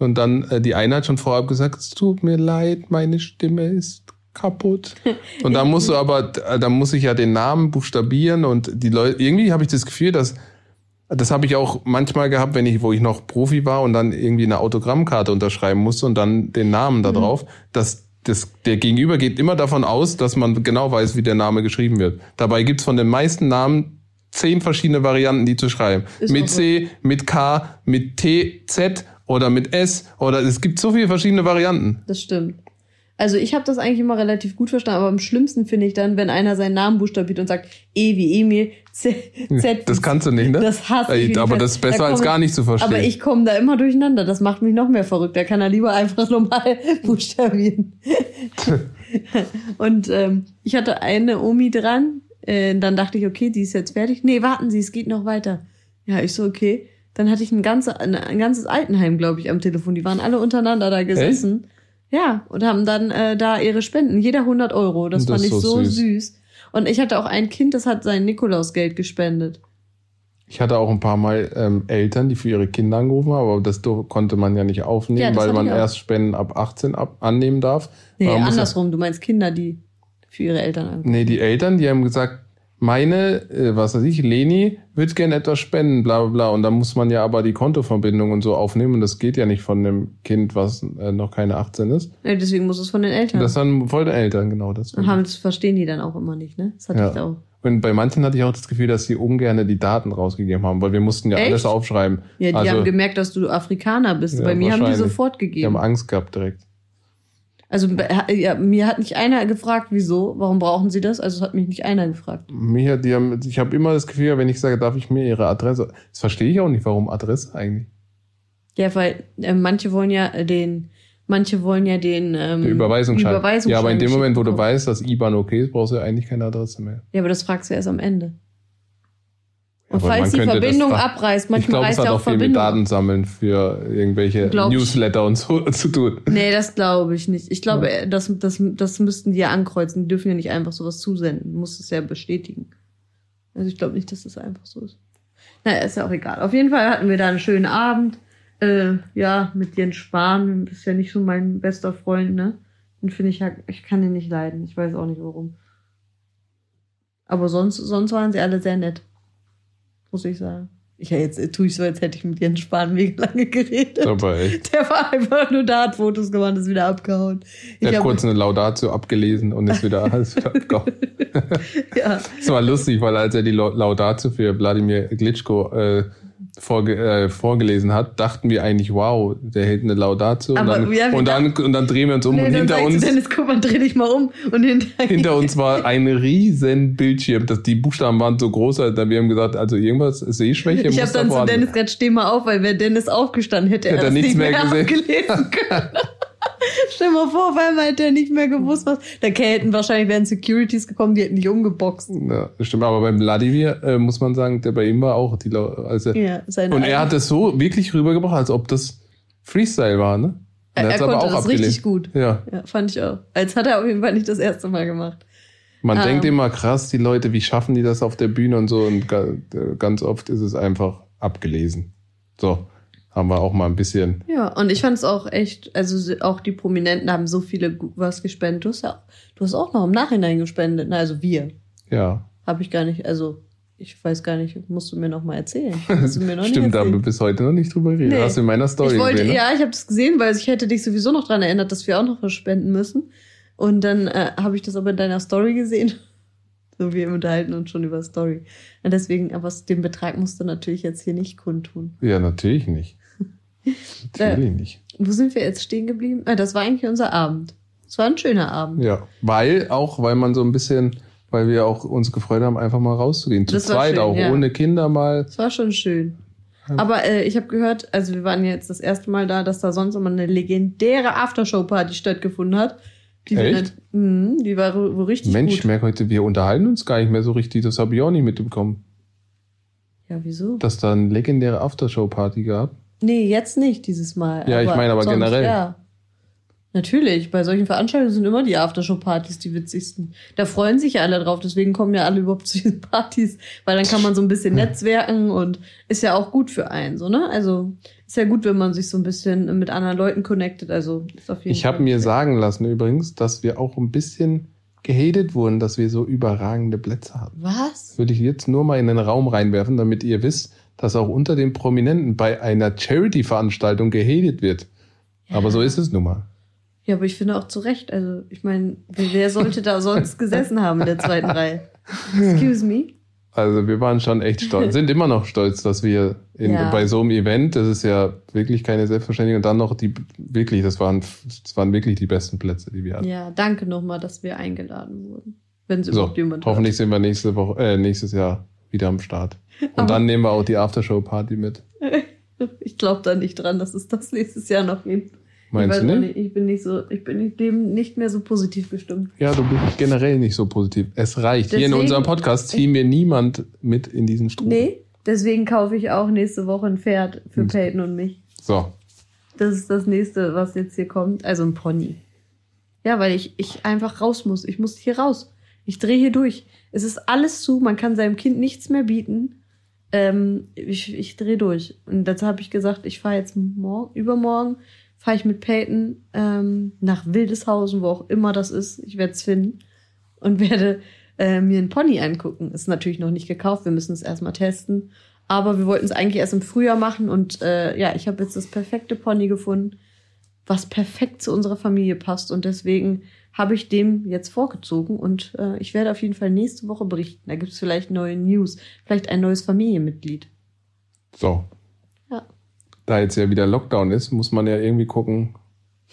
Und dann, äh, die eine hat schon vorab gesagt, es tut mir leid, meine Stimme ist kaputt. Und da musst du aber, äh, da muss ich ja den Namen buchstabieren und die Leute, irgendwie habe ich das Gefühl, dass das habe ich auch manchmal gehabt, wenn ich, wo ich noch Profi war und dann irgendwie eine Autogrammkarte unterschreiben musste und dann den Namen da drauf, dass das, der Gegenüber geht immer davon aus, dass man genau weiß, wie der Name geschrieben wird. Dabei gibt's von den meisten Namen zehn verschiedene Varianten, die zu schreiben. Ist mit. C, mit K, mit T, Z oder mit S oder es gibt so viele verschiedene Varianten. Das stimmt. Also ich habe das eigentlich immer relativ gut verstanden, aber am schlimmsten finde ich dann, wenn einer seinen Namen buchstabiert und sagt E wie Emil, Z, Z Das kannst du nicht, ne? Das hasse ich. Aber das ist Da besser als komm gar ich- nicht zu verstehen. Aber ich komme da immer durcheinander. Das macht mich noch mehr verrückt. Da kann er lieber einfach normal buchstabieren. und ähm, ich hatte eine Omi dran. Äh, dann dachte ich, okay, die ist jetzt fertig. Nee, warten Sie, es geht noch weiter. Ja, ich so, okay. Dann hatte ich ein, ganze, ein, ganzes Altenheim, glaube ich, am Telefon. Die waren alle untereinander da gesessen. Ja, und haben dann äh, da ihre Spenden. Jeder 100 Euro. Das, Das fand ich so so süß. süß. Und ich hatte auch ein Kind, das hat sein Nikolausgeld gespendet. Ich hatte auch ein paar Mal ähm, Eltern, die für ihre Kinder angerufen haben, aber das konnte man ja nicht aufnehmen, Ja, weil man erst Spenden ab 18 ab annehmen darf. Nee, ja- andersrum. Du meinst Kinder, die für ihre Eltern anrufen. Nee, die Eltern, die haben gesagt, meine, äh, was weiß ich, Leni wird gerne etwas spenden, bla bla bla. Und dann muss man ja aber die Kontoverbindung und so aufnehmen. Und das geht ja nicht von dem Kind, was äh, noch keine 18 ist. Ja, deswegen muss es von den Eltern. Das dann voll der Eltern, genau das. Und haben, das verstehen die dann auch immer nicht, ne? Das hatte Ja. ich auch. Und bei manchen hatte ich auch das Gefühl, dass sie ungerne die Daten rausgegeben haben, weil wir mussten ja Echt? alles aufschreiben. Ja, die also, haben gemerkt, dass du Afrikaner bist. Ja, Bei mir haben die sofort die haben gegeben. Angst gehabt direkt. Also bei- ja, mir hat nicht einer gefragt, wieso, warum brauchen sie das? Also es hat mich nicht einer gefragt. Mir, die haben, ich habe immer das Gefühl, wenn ich sage, darf ich mir ihre Adresse, das verstehe ich auch nicht, warum Adresse eigentlich. Ja, weil äh, manche wollen ja äh, den, manche wollen ja den ähm, Der Überweisungsschein. Überweisungsschein ja, aber in dem Moment, wo du weißt, dass IBAN okay ist, brauchst du ja eigentlich keine Adresse mehr. Ja, aber das fragst du erst am Ende. Und Aber falls die das Verbindung fra- abreißt, ich manchmal glaube, es reißt hat ja auch auch viel mit Verbindung. Datensammeln für irgendwelche Glaub ich. Newsletter und so zu tun. Nee, das glaube ich nicht. Ich glaube, äh, das, das, das müssten die ja ankreuzen. Die dürfen ja nicht einfach sowas zusenden. Du musst es ja bestätigen. Also ich glaube nicht, dass das einfach so ist. Naja, ist ja auch egal. Auf jeden Fall hatten wir da einen schönen Abend. Äh, ja, mit Jens Spahn. Das ist ja nicht so mein bester Freund, ne? Den finde ich ja, ich kann den nicht leiden. Ich weiß auch nicht warum. Aber sonst, sonst waren sie alle sehr nett. Muss ich sagen. Ich, ja, jetzt tue ich so, als hätte ich mit Jens Spahn mega lange geredet. Aber echt. Der war einfach nur da, hat Fotos gemacht, ist wieder abgehauen. Ich Der hat kurz eine Laudatio abgelesen und ist wieder, ist wieder abgehauen. ja, Das war lustig, weil als er die Lau- Laudatio für Wladimir Glitschko äh, vorge äh, vorgelesen hat, dachten wir eigentlich, wow, der hält eine Laudatio und Aber dann, ja, und, dann, und dann drehen wir uns um nee, und hinter sagst du, uns, Dennis, guck mal, dreh dich mal um. Und hinter, hinter uns war ein riesen Bildschirm. Das, die Buchstaben waren so groß, als wir haben gesagt, also irgendwas Sehschwäche Ich habe da dann zu Dennis gerade, steh mal auf, weil wäre Dennis aufgestanden, hätte er Hätte er das nichts nicht mehr, mehr gesehen. abgelesen können. Stell mal vor, auf einmal hätte er nicht mehr gewusst, was. Da hätten wahrscheinlich wären Securities gekommen, die hätten dich umgeboxt. Ja, das stimmt, aber beim Wladimir äh, muss man sagen, der bei ihm war auch die also, Ja, seine Und er hat es so wirklich rübergebracht, als ob das Freestyle war, ne? Und er, er konnte das abgelehnt. richtig gut. Ja. Ja, fand ich auch. Als hat er auf jeden Fall nicht das erste Mal gemacht. Man Ah. denkt immer, krass, die Leute, wie schaffen die das auf der Bühne und so. Und ga- ganz oft ist es einfach abgelesen. So. Haben wir auch mal ein bisschen. Ja, und ich fand es auch echt, also auch die Prominenten haben so viele was gespendet. Du hast, ja, du hast auch noch im Nachhinein gespendet. Na, also wir. Ja, Habe ich gar nicht, also ich weiß gar nicht, musst du mir noch mal erzählen. Musst du mir noch stimmt, da haben wir bis heute noch nicht drüber geredet. Nee. Hast du in meiner Story Ich wollte, gesehen? ne? ja, ich habe das gesehen, weil ich hätte dich sowieso noch dran erinnert, dass wir auch noch was spenden müssen. Und dann äh, habe ich das aber in deiner Story gesehen. So, wir unterhalten uns schon über Story. Und deswegen, aber den Betrag musst du natürlich jetzt hier nicht kundtun. Ja, natürlich nicht. Natürlich nicht. Wo sind wir jetzt stehen geblieben? Ah, das war eigentlich unser Abend. Es war ein schöner Abend. Ja, weil auch, weil man so ein bisschen, weil wir auch uns gefreut haben, einfach mal rauszugehen. Zu Das zweit schön, auch, ja. ohne Kinder mal. Es war schon schön. Aber äh, ich habe gehört, also wir waren jetzt das erste Mal da, dass da sonst immer eine legendäre Aftershow-Party stattgefunden hat. Die Echt? nicht- Mhm, die war wo richtig Mensch, ich gut. merke heute, wir unterhalten uns gar nicht mehr so richtig. Das habe ich auch nicht mitbekommen. Ja, wieso? Dass da eine legendäre Aftershow-Party gab. Nee, jetzt nicht dieses Mal. Ja, ich meine aber generell. Ja. Natürlich, bei solchen Veranstaltungen sind immer die Aftershow-Partys die witzigsten. Da freuen sich ja alle drauf, deswegen kommen ja alle überhaupt zu diesen Partys, weil dann kann man so ein bisschen netzwerken und ist ja auch gut für einen, so, ne? Also ist ja gut, wenn man sich so ein bisschen mit anderen Leuten connectet. Also ist auf jeden Ich habe mir sagen lassen übrigens, dass wir auch ein bisschen gehatet wurden, dass wir so überragende Plätze haben. Was? Würde ich jetzt nur mal in den Raum reinwerfen, damit ihr wisst, dass auch unter den Prominenten bei einer Charity-Veranstaltung gehatet wird. Aber so ist es nun mal. Ja, aber ich finde auch zu Recht. Also, ich meine, wer sollte da sonst gesessen haben in der zweiten Reihe? Excuse me? Also wir waren schon echt stolz, sind immer noch stolz, dass wir in, Ja. bei so einem Event, das ist ja wirklich keine Selbstverständlichkeit, und dann noch die, wirklich, das waren, das waren wirklich die besten Plätze, die wir hatten. Ja, danke nochmal, dass wir eingeladen wurden. Wenn sie so, überhaupt jemand hoffentlich sind wir nächste Woche, äh, nächstes Jahr wieder am Start. Und Aber- dann nehmen wir auch die Aftershow-Party mit. Ich glaube da nicht dran, dass es das nächstes Jahr noch gibt. Meinst ich du nicht? Ich bin nicht so, ich bin dem nicht mehr so positiv gestimmt. Ja, du bist generell nicht so positiv. Es reicht. Hier in Deswegen- unserem Podcast ziehen wir niemand mit in diesen Strom. Nee, deswegen kaufe ich auch nächste Woche ein Pferd für Hm. Peyton und mich. So, Das ist das nächste, was jetzt hier kommt. Also ein Pony. Ja, weil ich, ich einfach raus muss. Ich muss hier raus. Ich drehe hier durch. Es ist alles zu. Man kann seinem Kind nichts mehr bieten. Ähm, ich ich drehe durch. Und dazu habe ich gesagt, ich fahre jetzt morgen, übermorgen, fahre ich mit Peyton ähm, nach Wildeshausen, wo auch immer das ist. Ich werde es finden. Und werde äh, mir einen Pony angucken. Ist natürlich noch nicht gekauft. Wir müssen es erstmal testen. Aber wir wollten es eigentlich erst im Frühjahr machen. Und äh, ja, ich habe jetzt das perfekte Pony gefunden, was perfekt zu unserer Familie passt. Und deswegen habe ich dem jetzt vorgezogen. Und äh, ich werde auf jeden Fall nächste Woche berichten. Da gibt es vielleicht neue News, vielleicht ein neues Familienmitglied. so. Ja. Da jetzt ja wieder Lockdown ist, muss man ja irgendwie gucken,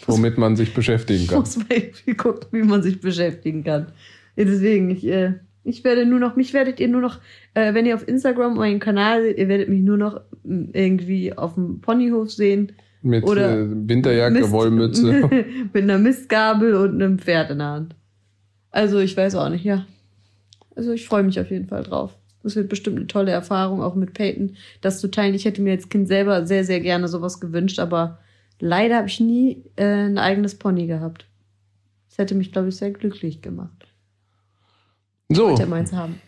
womit man sich beschäftigen kann. Muss man irgendwie gucken, wie man sich beschäftigen kann. Deswegen, ich, äh, ich werde nur noch, mich werdet ihr nur noch, äh, wenn ihr auf Instagram meinen Kanal seht, ihr werdet mich nur noch m, irgendwie auf dem Ponyhof sehen. Mit Oder äh, Winterjacke, Mist- Wollmütze. mit einer Mistgabel und einem Pferd in der Hand. Also ich weiß auch nicht, ja. Also ich freue mich auf jeden Fall drauf. Das wird bestimmt eine tolle Erfahrung, auch mit Peyton, das zu teilen. Ich hätte mir als Kind selber sehr, sehr gerne sowas gewünscht, aber leider habe ich nie äh, ein eigenes Pony gehabt. Das hätte mich, glaube ich, sehr glücklich gemacht. So, Wollte meins haben.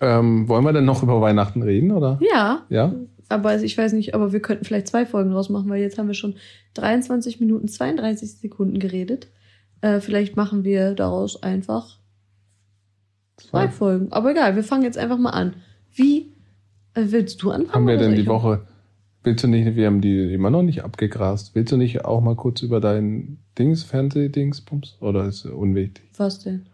ähm, wollen wir denn noch über Weihnachten reden, oder? Ja, Ja? Aber also ich weiß nicht, aber wir könnten vielleicht zwei Folgen draus machen, weil jetzt haben wir schon 23 Minuten 32 Sekunden geredet. Äh, vielleicht machen wir daraus einfach zwei Zwei. Folgen. Aber egal, wir fangen jetzt einfach mal an. Wie äh, willst du anfangen? Haben wir denn die Woche, willst du nicht, wir haben die immer noch nicht abgegrast. Willst du nicht auch mal kurz über dein Dings, Fernsehdingsbums? Oder ist unwichtig? Was denn?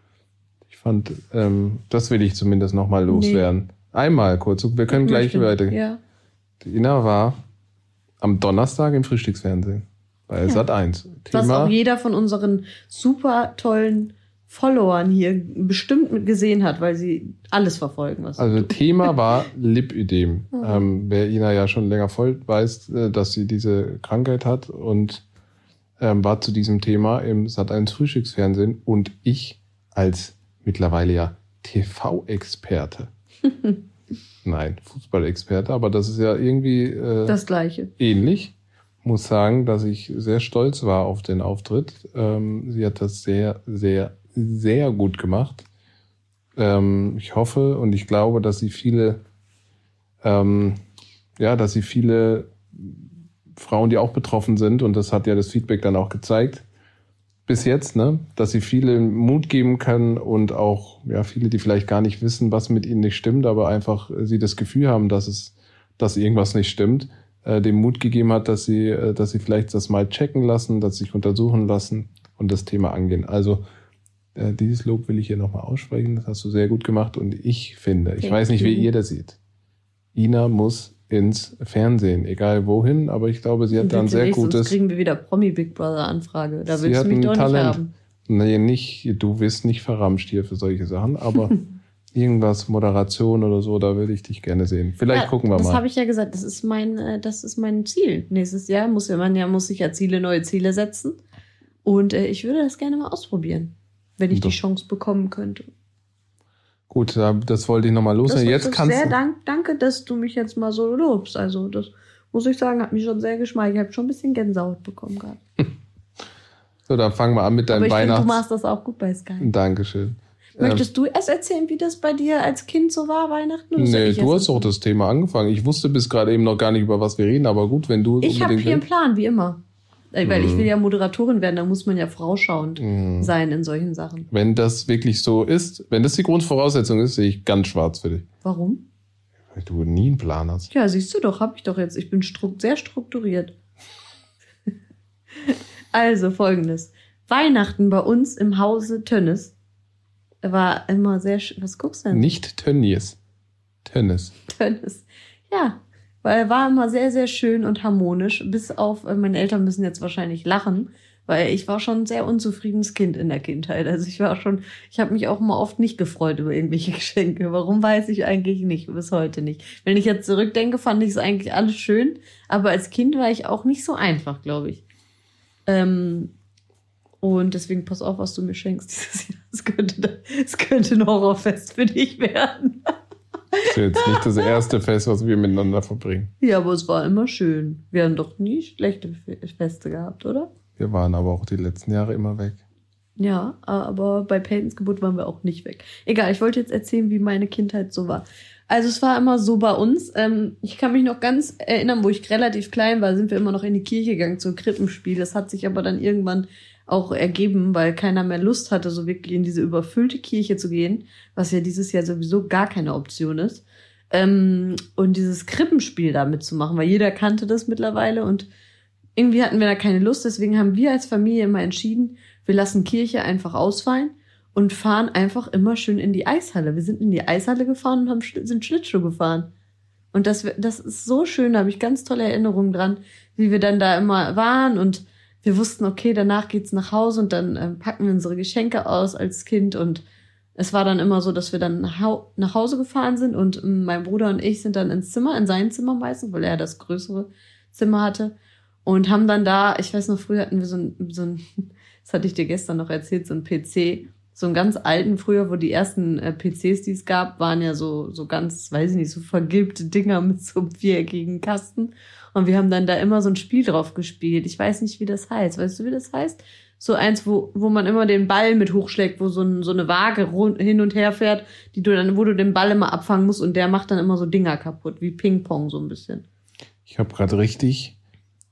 Ich fand, ähm, das will ich zumindest noch mal loswerden. Einmal kurz, wir können Ich gleich weiter. Ja. Die Ina war am Donnerstag im Frühstücksfernsehen bei Ja. Sat 1. Was auch jeder von unseren super tollen Followern hier bestimmt gesehen hat, weil sie alles verfolgen, was also Thema war Lipödem. Mhm. Ähm, wer Ina ja schon länger folgt, weiß, äh, dass sie diese Krankheit hat und ähm, war zu diesem Thema im Sat 1 Frühstücksfernsehen und ich als mittlerweile ja TV-Experte. Nein, Fußballexperte, aber das ist ja irgendwie äh, das Gleiche. ähnlich. Muss sagen, dass ich sehr stolz war auf den Auftritt. Ähm, sie hat das sehr, sehr, sehr gut gemacht. Ähm, ich hoffe und ich glaube, dass sie viele, ähm, ja, dass sie viele Frauen, die auch betroffen sind, und das hat ja das Feedback dann auch gezeigt, bis jetzt, ne, dass sie viele Mut geben können und auch ja viele, die vielleicht gar nicht wissen, was mit ihnen nicht stimmt, aber einfach äh, sie das Gefühl haben, dass es, dass irgendwas nicht stimmt, äh, dem Mut gegeben hat, dass sie, äh, dass sie vielleicht das mal checken lassen, dass sie sich untersuchen lassen und das Thema angehen. Also äh, dieses Lob will ich hier nochmal aussprechen. Das hast du sehr gut gemacht und ich finde, ich Thank weiß nicht, wie ihr das seht. Ina muss ins Fernsehen, egal wohin, aber ich glaube, sie hat da ein sehr nicht, sonst gutes. kriegen wir wieder Promi Big Brother Anfrage. Da willst du mich doch nicht Talent. haben. Nee, nicht, du wirst nicht verramscht hier für solche Sachen, aber irgendwas, Moderation oder so, da würde ich dich gerne sehen. Vielleicht Ja, gucken wir das mal. habe ich ja gesagt. Das ist mein, äh, das ist mein Ziel. Nächstes Jahr muss ja man ja muss sich ja Ziele, neue Ziele setzen. Und äh, ich würde das gerne mal ausprobieren, wenn ich Doch. die Chance bekommen könnte. Gut, da- das wollte ich nochmal loswerden. Jetzt kannst sehr du. dank, danke, dass du mich jetzt mal so lobst. Also das muss ich sagen, hat mich schon sehr geschmeichelt. Ich habe schon ein bisschen Gänsehaut bekommen gerade. So, dann fangen wir an mit Aber deinem ich finde, du machst das auch gut bei Sky. Dankeschön. Ähm, Möchtest du erst erzählen, wie das bei dir als Kind so war, Weihnachten? oder nee, du hast doch das Thema angefangen. Ich wusste bis gerade eben noch gar nicht, über was wir reden, aber gut, wenn du Ich habe hier einen. Plan, wie immer. Äh, Weil ich Mhm. will ja Moderatorin werden, da muss man ja vorausschauend Mhm. sein in solchen Sachen. Wenn das wirklich so ist, wenn das die Grundvoraussetzung ist, sehe ich ganz schwarz für dich. Warum? Weil du nie einen Plan hast. Ja, siehst du doch, habe ich doch jetzt. Ich bin stru sehr strukturiert. also folgendes. Weihnachten bei uns im Hause Tönnes war immer sehr Was guckst du denn? Nicht Tönnies. Tönnes. Tönnes. Ja, weil war immer sehr, sehr schön und harmonisch. Bis auf, äh, meine Eltern müssen jetzt wahrscheinlich lachen, weil ich war schon ein sehr unzufriedenes Kind in der Kindheit. Also ich war schon, ich habe mich auch mal oft nicht gefreut über irgendwelche Geschenke. Warum weiß ich eigentlich nicht, bis heute nicht. Wenn ich jetzt zurückdenke, fand ich es eigentlich alles schön, aber als Kind war ich auch nicht so einfach, glaube ich. Ähm, und deswegen pass auf, was du mir schenkst dieses Jahr. Es könnte, es könnte ein Horrorfest für dich werden. Das ist jetzt nicht das erste Fest, was wir miteinander verbringen. Ja, aber es war immer schön. Wir haben doch nie schlechte Fe- Feste gehabt, oder? Wir waren aber auch die letzten Jahre immer weg. Ja, aber bei Peytons Geburt waren wir auch nicht weg. Egal, ich wollte jetzt erzählen, wie meine Kindheit so war. Also es war immer so bei uns. Ähm, ich kann mich noch ganz erinnern, wo ich relativ klein war, sind wir immer noch in die Kirche gegangen zum Krippenspiel. Das hat sich aber dann irgendwann auch ergeben, weil keiner mehr Lust hatte, so wirklich in diese überfüllte Kirche zu gehen, was ja dieses Jahr sowieso gar keine Option ist. Ähm, und dieses Krippenspiel da mitzumachen, weil jeder kannte das mittlerweile und irgendwie hatten wir da keine Lust. Deswegen haben wir als Familie immer entschieden, wir lassen Kirche einfach ausfallen und fahren einfach immer schön in die Eishalle. Wir sind in die Eishalle gefahren und haben, sind Schlittschuh gefahren. Und das, das ist so schön, da habe ich ganz tolle Erinnerungen dran, wie wir dann da immer waren und wir wussten, okay, danach geht's nach Hause und dann ähm, packen wir unsere Geschenke aus als Kind und es war dann immer so, dass wir dann nach Hau- nach Hause gefahren sind und ähm, mein Bruder und ich sind dann ins Zimmer, in sein Zimmer meistens, weil er das größere Zimmer hatte und haben dann da, ich weiß noch, früher hatten wir so ein, so ein das hatte ich dir gestern noch erzählt, so ein PC, so einen ganz alten früher, wo die ersten äh, PCs, die es gab, waren ja so, so ganz, weiß ich nicht, so vergilbte Dinger mit so einem viereckigen Kasten. Und wir haben dann da immer so ein Spiel drauf gespielt. Ich weiß nicht, wie das heißt. Weißt du, wie das heißt? So eins, wo, wo man immer den Ball mit hochschlägt, wo so, ein, so eine Waage hin und her fährt, die du dann, wo du den Ball immer abfangen musst und der macht dann immer so Dinger kaputt, wie Ping-Pong so ein bisschen. Ich habe gerade richtig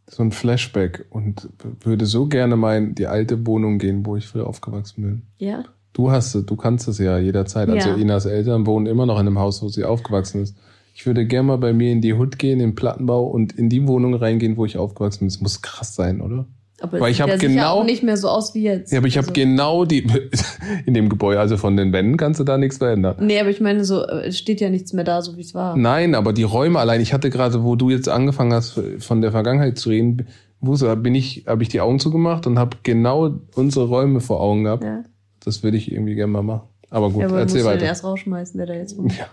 so ein Flashback und würde so gerne mal in die alte Wohnung gehen, wo ich früher aufgewachsen bin. Ja? Du hast es, du kannst es ja jederzeit. Also Ja. Inas Eltern wohnen immer noch in einem Haus, wo sie aufgewachsen ist. Ich würde gerne mal bei mir in die Hut gehen, in den Plattenbau und in die Wohnung reingehen, wo ich aufgewachsen bin. Das muss krass sein, oder? Aber Weil ich sieht hab ja sicher genau- auch nicht mehr so aus wie jetzt. Ja, aber ich habe Also- genau die in dem Gebäude, also von den Wänden kannst du da nichts verändern. Nee, aber ich meine, so, äh, es steht ja nichts mehr da, so wie es war. Nein, aber die Räume allein, ich hatte gerade, wo du jetzt angefangen hast, von der Vergangenheit zu reden, wo so, bin ich, habe ich die Augen zugemacht und habe genau unsere Räume vor Augen gehabt. Ja, Das würde ich irgendwie gerne mal machen. Aber gut, ja aber musst erzähl du den weiter. erst rausschmeißen, der da jetzt wohnt. Ja,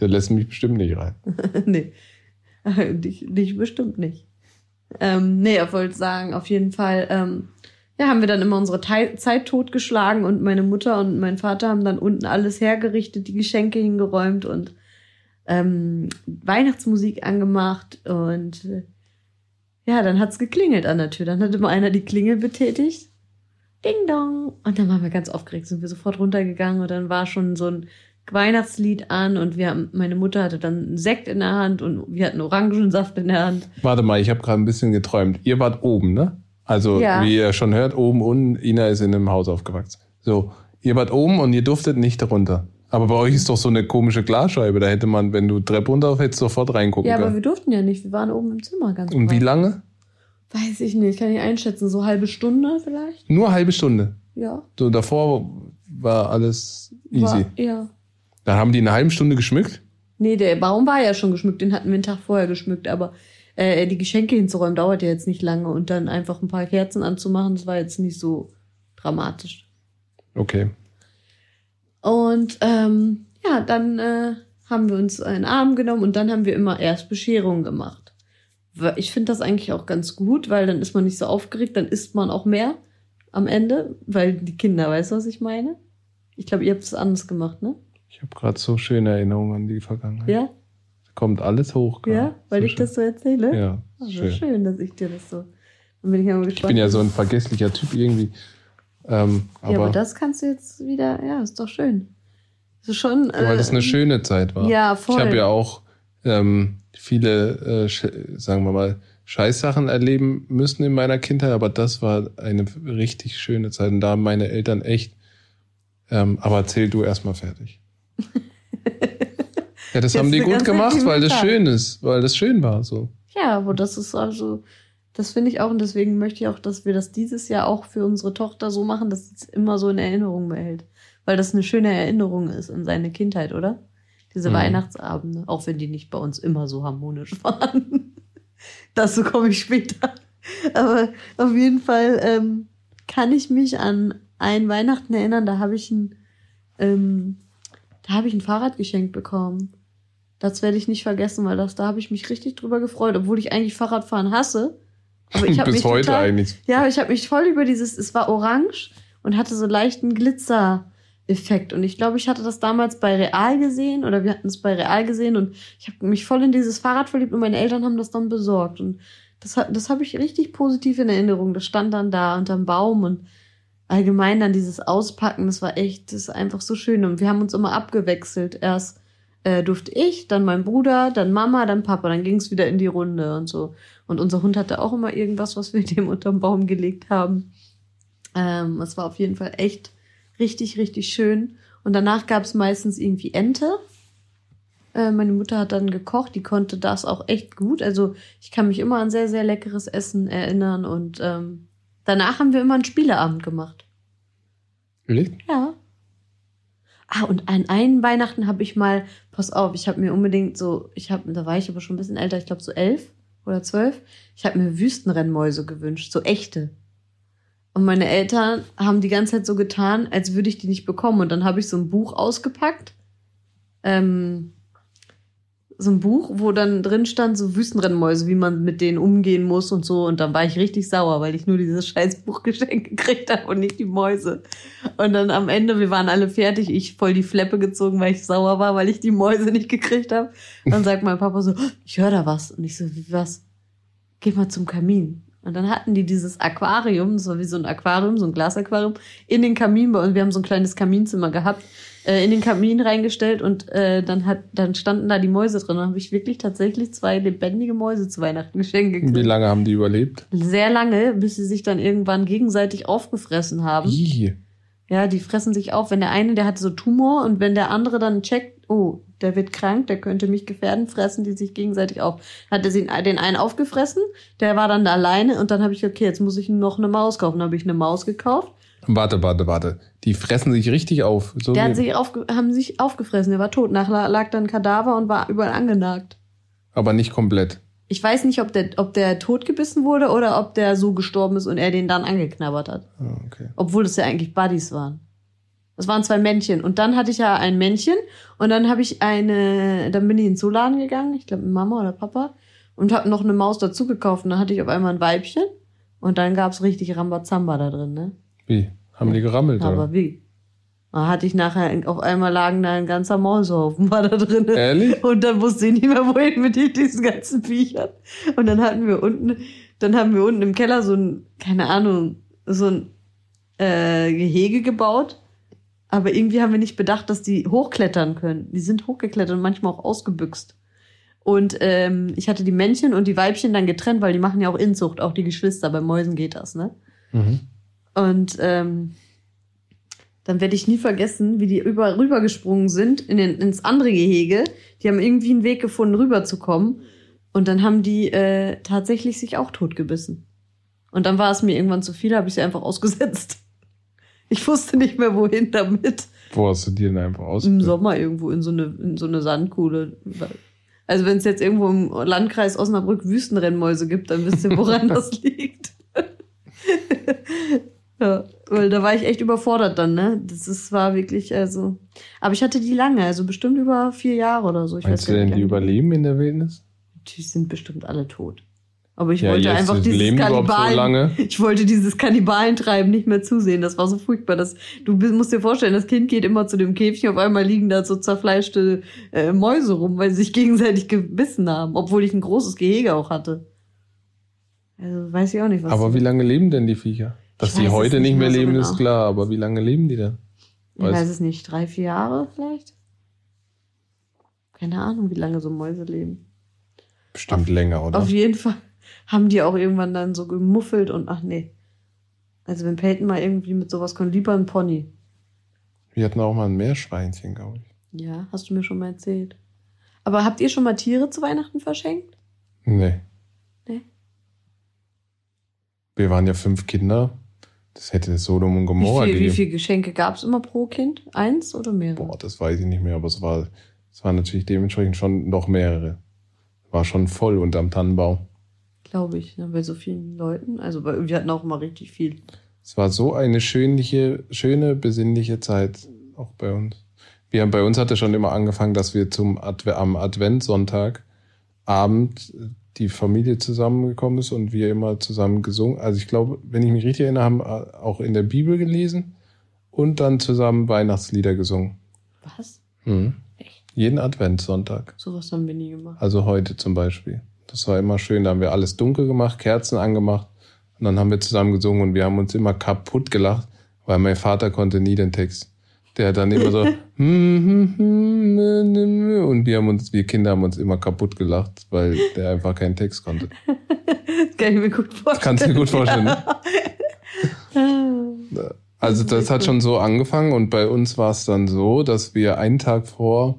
der lässt mich bestimmt nicht rein. nee. dich, dich bestimmt nicht. Ähm, nee, ich wollte sagen, auf jeden Fall, ähm, ja, haben wir dann immer unsere Tei Zeit totgeschlagen und meine Mutter und mein Vater haben dann unten alles hergerichtet, die Geschenke hingeräumt und ähm, Weihnachtsmusik angemacht und äh, ja, dann hat's geklingelt an der Tür. Dann hat immer einer die Klingel betätigt. Ding dong. Und dann waren wir ganz aufgeregt, sind wir sofort runtergegangen und dann war schon so ein Weihnachtslied an und wir haben, meine Mutter hatte dann einen Sekt in der Hand und wir hatten Orangensaft in der Hand. Warte mal, ich habe gerade ein bisschen geträumt. Ihr wart oben, ne? Also, Ja. wie ihr schon hört, oben und Ina ist in einem Haus aufgewachsen. So, ihr wart oben und ihr durftet nicht runter. Aber bei euch ist doch so eine komische Glasscheibe. Da hätte man, wenn du Treppe runter hättest, sofort reingucken Ja, aber können. wir durften ja nicht. Wir waren oben im Zimmer ganz Und wie brav. lange? Weiß ich nicht, kann ich einschätzen. So halbe Stunde vielleicht? Nur halbe Stunde. Ja. So, davor war alles easy. War, ja. Dann haben die eine halbe Stunde geschmückt. Nee, der Baum war ja schon geschmückt, den hatten wir einen Tag vorher geschmückt, aber äh, die Geschenke hinzuräumen dauert ja jetzt nicht lange und dann einfach ein paar Kerzen anzumachen, das war jetzt nicht so dramatisch. Okay. Und ähm, ja, dann äh, haben wir uns einen Arm genommen und dann haben wir immer erst Bescherungen gemacht. Ich finde das eigentlich auch ganz gut, weil dann ist man nicht so aufgeregt, dann isst man auch mehr am Ende, weil die Kinder, weißt du, was ich meine? Ich glaube, ihr habt es anders gemacht, ne? Ich habe gerade so schöne Erinnerungen an die Vergangenheit. Ja? Kommt alles hoch. grad. Ja? Weil so ich das so erzähle? schön. Ja, Oh, schön. schön. schön, dass ich dir das so. Dann bin ich ja mal gespannt. Ich bin ja so ein vergesslicher Typ irgendwie. Ähm, aber, ja, aber das kannst du jetzt wieder, ja, ist doch schön. Das ist schon. weil das äh, eine schöne Zeit war. Ja, voll. Ich habe ja auch ähm, viele, äh, sagen wir mal, Scheißsachen erleben müssen in meiner Kindheit, aber das war eine richtig schöne Zeit. Und da haben meine Eltern echt. Ähm, aber erzähl du erstmal fertig. Ja, das Jetzt haben die gut gemacht, weil das schön ist, weil das schön war. So. Ja, aber das ist also, das finde ich auch und deswegen möchte ich auch, dass wir das dieses Jahr auch für unsere Tochter so machen, dass sie es immer so in Erinnerung behält. Weil das eine schöne Erinnerung ist an seine Kindheit, oder? Diese Mhm. Weihnachtsabende, auch wenn die nicht bei uns immer so harmonisch waren. Dazu komme ich später. Aber auf jeden Fall ähm, kann ich mich an ein Weihnachten erinnern, da habe ich ein, ähm, da habe ich ein Fahrrad geschenkt bekommen. Das werde ich nicht vergessen, weil das, da habe ich mich richtig drüber gefreut, obwohl ich eigentlich Fahrradfahren hasse. Aber ich habe Bis mich heute total, eigentlich. ja, ich habe mich voll über dieses, es war orange und hatte so leichten Glitzer-Effekt. Und ich glaube, ich hatte das damals bei Real gesehen oder wir hatten es bei Real gesehen und ich habe mich voll in dieses Fahrrad verliebt und meine Eltern haben das dann besorgt. Und das, das habe ich richtig positiv in Erinnerung. Das stand dann da unterm Baum und allgemein dann dieses Auspacken, das war echt, das ist einfach so schön. Und wir haben uns immer abgewechselt. Erst äh, durfte ich, dann mein Bruder, dann Mama, dann Papa. Dann ging es wieder in die Runde und so. Und unser Hund hatte auch immer irgendwas, was wir dem unterm Baum gelegt haben. Ähm, es war auf jeden Fall echt richtig, richtig schön. Und danach gab es meistens irgendwie Ente. Äh, meine Mutter hat dann gekocht, die konnte das auch echt gut. Also ich kann mich immer an sehr, sehr leckeres Essen erinnern. Und ähm, danach haben wir immer einen Spieleabend gemacht. Wirklich? Ja. Ah, und an einen Weihnachten habe ich mal, pass auf, ich habe mir unbedingt so, ich habe, da war ich aber schon ein bisschen älter, ich glaube so elf oder zwölf, ich habe mir Wüstenrennmäuse gewünscht, so echte. Und meine Eltern haben die ganze Zeit so getan, als würde ich die nicht bekommen. Und dann habe ich so ein Buch ausgepackt. Ähm, so ein Buch, wo dann drin stand, so Wüstenrennmäuse, wie man mit denen umgehen muss und so. Und dann war ich richtig sauer, weil ich nur dieses scheiß Buch geschenkt gekriegt habe und nicht die Mäuse. Und dann am Ende, wir waren alle fertig, ich voll die Fleppe gezogen, weil ich sauer war, weil ich die Mäuse nicht gekriegt habe. Dann sagt mein Papa so, ich höre da was. Und ich so, wie was? Geh mal zum Kamin. Und dann hatten die dieses Aquarium, so wie so ein Aquarium, so ein Glasaquarium, in den Kamin bei uns. Wir haben so ein kleines Kaminzimmer gehabt, äh, in den Kamin reingestellt und äh, dann hat, dann standen da die Mäuse drin. Dann habe ich wirklich tatsächlich zwei lebendige Mäuse zu Weihnachten geschenkt gekriegt. Wie lange haben die überlebt? Sehr lange, bis sie sich dann irgendwann gegenseitig aufgefressen haben. Ih. Ja, die fressen sich auf. Wenn der eine, der hat so Tumor und wenn der andere dann checkt, oh, der wird krank, der könnte mich gefährden, fressen die sich gegenseitig auf. Hat er sie den einen aufgefressen, der war dann da alleine und dann habe ich, okay, jetzt muss ich noch eine Maus kaufen. Dann habe ich eine Maus gekauft. Warte, warte, warte. Die fressen sich richtig auf. So Der hat sich aufge haben sich aufgefressen, der war tot. Nach lag dann Kadaver und war überall angenagt. aber nicht komplett. Ich weiß nicht, ob der, ob der totgebissen wurde oder ob der so gestorben ist und er den dann angeknabbert hat. Ah, okay. Obwohl es ja eigentlich Buddies waren. Das waren zwei Männchen. Und dann hatte ich ja ein Männchen und dann habe ich eine, dann bin ich in den Zooladen gegangen, ich glaube mit Mama oder Papa, und habe noch eine Maus dazu gekauft. Und dann hatte ich auf einmal ein Weibchen und dann gab's richtig Rambazamba da drin, ne? Wie? Haben die gerammelt, Aber oder? wie? Da hatte ich nachher, auf einmal lagen da ein ganzer Maushaufen war da drin. Ehrlich? Und dann wusste ich nicht mehr, wohin mit die- diesen ganzen Viechern. Und dann hatten wir unten, dann haben wir unten im Keller so ein, keine Ahnung, so ein äh, Gehege gebaut. Aber irgendwie haben wir nicht bedacht, dass die hochklettern können. Die sind hochgeklettert und manchmal auch ausgebüxt. Und ähm, ich hatte die Männchen und die Weibchen dann getrennt, weil die machen ja auch Inzucht, auch die Geschwister. Bei Mäusen geht das, ne? Mhm. Und ähm, dann werde ich nie vergessen, wie die über, rübergesprungen sind in den, ins andere Gehege. Die haben irgendwie einen Weg gefunden, rüberzukommen. Und dann haben die äh, tatsächlich sich auch totgebissen. Und dann war es mir irgendwann zu viel, habe ich sie einfach ausgesetzt. Ich wusste nicht mehr, wohin damit. Wo hast du die denn einfach aus? Im Sommer irgendwo in so eine, in so eine Sandkuhle. Also wenn es jetzt irgendwo im Landkreis Osnabrück Wüstenrennmäuse gibt, dann wisst ihr, woran das liegt. Ja, weil da war ich echt überfordert dann, ne? Das ist, war wirklich, also. Aber ich hatte die lange, also bestimmt über vier Jahre oder so. Ich Meinst du gar denn, die lange überleben in der Wildnis? Die sind bestimmt alle tot. Aber ich Ja, wollte einfach dieses so Kannibalen, lange? ich wollte dieses Kannibalentreiben nicht mehr zusehen. Das war so furchtbar. Das, du musst dir vorstellen, das Kind geht immer zu dem Käfig, auf einmal liegen da so zerfleischte äh, Mäuse rum, weil sie sich gegenseitig gebissen haben, obwohl ich ein großes Gehege auch hatte. Also weiß ich auch nicht, was. Aber wie lange leben denn die Viecher? Dass die weiß heute nicht mehr mehr so leben, genau. ist klar, aber wie lange leben die denn? ich weiß es nicht, drei, vier Jahre vielleicht? Keine Ahnung, wie lange so Mäuse leben. Bestimmt länger, oder? Auf jeden Fall haben die auch irgendwann dann so gemuffelt und ach nee. Also wenn Peyton mal irgendwie mit sowas kommt, lieber ein Pony. Wir hatten auch mal ein Meerschweinchen, glaube ich. Ja, hast du mir schon mal erzählt. Aber habt ihr schon mal Tiere zu Weihnachten verschenkt? Nee. Nee? Wir waren ja fünf Kinder. Das hätte Sodom und Wie Gomorra viel, wie gegeben. viel Geschenke gab es immer pro Kind? Eins oder mehrere? Boah, das weiß ich nicht mehr, aber es war, es waren natürlich dementsprechend schon noch mehrere. War schon voll unterm Tannenbaum. Glaube ich, ne, bei so vielen Leuten. Also bei, wir hatten auch immer richtig viel. Es war so eine schönliche, schöne, besinnliche Zeit auch bei uns. Wir haben, bei uns hatte schon immer angefangen, dass wir zum Adve am Adventssonntag Abend die Familie zusammengekommen ist und wir immer zusammen gesungen. Also ich glaube, wenn ich mich richtig erinnere, haben wir auch in der Bibel gelesen und dann zusammen Weihnachtslieder gesungen. Was? Mhm. Echt? Jeden Adventssonntag. Sowas haben wir nie gemacht. Also heute zum Beispiel. Das war immer schön. Da haben wir alles dunkel gemacht, Kerzen angemacht und dann haben wir zusammen gesungen und wir haben uns immer kaputt gelacht, weil mein Vater konnte nie den Text. Der hat dann immer so und wir haben uns, wir Kinder haben uns immer kaputt gelacht, weil der einfach keinen Text konnte. Das kann ich mir gut vorstellen. Kannst du dir gut vorstellen. Ne? Also das hat schon so angefangen und bei uns war es dann so, dass wir einen Tag vor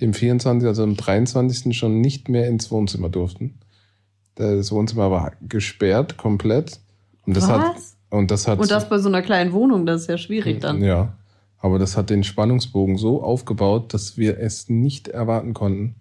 dem 24., also am 23. schon nicht mehr ins Wohnzimmer durften. Das Wohnzimmer war gesperrt komplett. Und das hat Was? und das hat Und das bei so einer kleinen Wohnung, das ist ja schwierig dann. ja, aber das hat den Spannungsbogen so aufgebaut, dass wir es nicht erwarten konnten,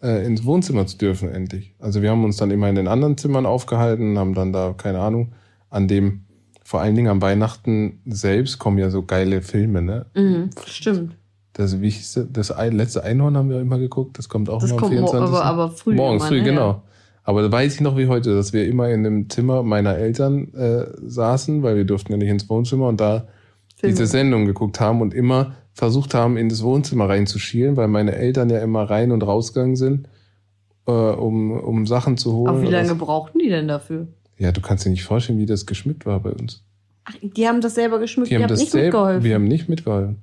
äh, ins Wohnzimmer zu dürfen endlich. Also wir haben uns dann immer in den anderen Zimmern aufgehalten, haben dann da keine Ahnung an dem vor allen Dingen am Weihnachten selbst kommen ja so geile Filme, ne? Mhm, stimmt. Das, wie hieß das, letzte Einhorn haben wir immer geguckt, das kommt auch Das immer am kommt mo- 24. aber, aber früh. Morgens immer, früh, ne? genau. Aber da weiß ich noch wie heute, dass wir immer in dem Zimmer meiner Eltern äh, saßen, weil wir durften ja nicht ins Wohnzimmer und da Filme. diese Sendung geguckt haben und immer versucht haben, in das Wohnzimmer reinzuschielen, weil meine Eltern ja immer rein und rausgegangen sind, äh, um, um Sachen zu holen. Aber wie lange brauchten die denn dafür? Ja, du kannst dir nicht vorstellen, wie das geschmückt war bei uns. Ach, die haben das selber geschmückt, Die die, haben das nicht mitgeholfen. wir haben nicht mitgeholfen.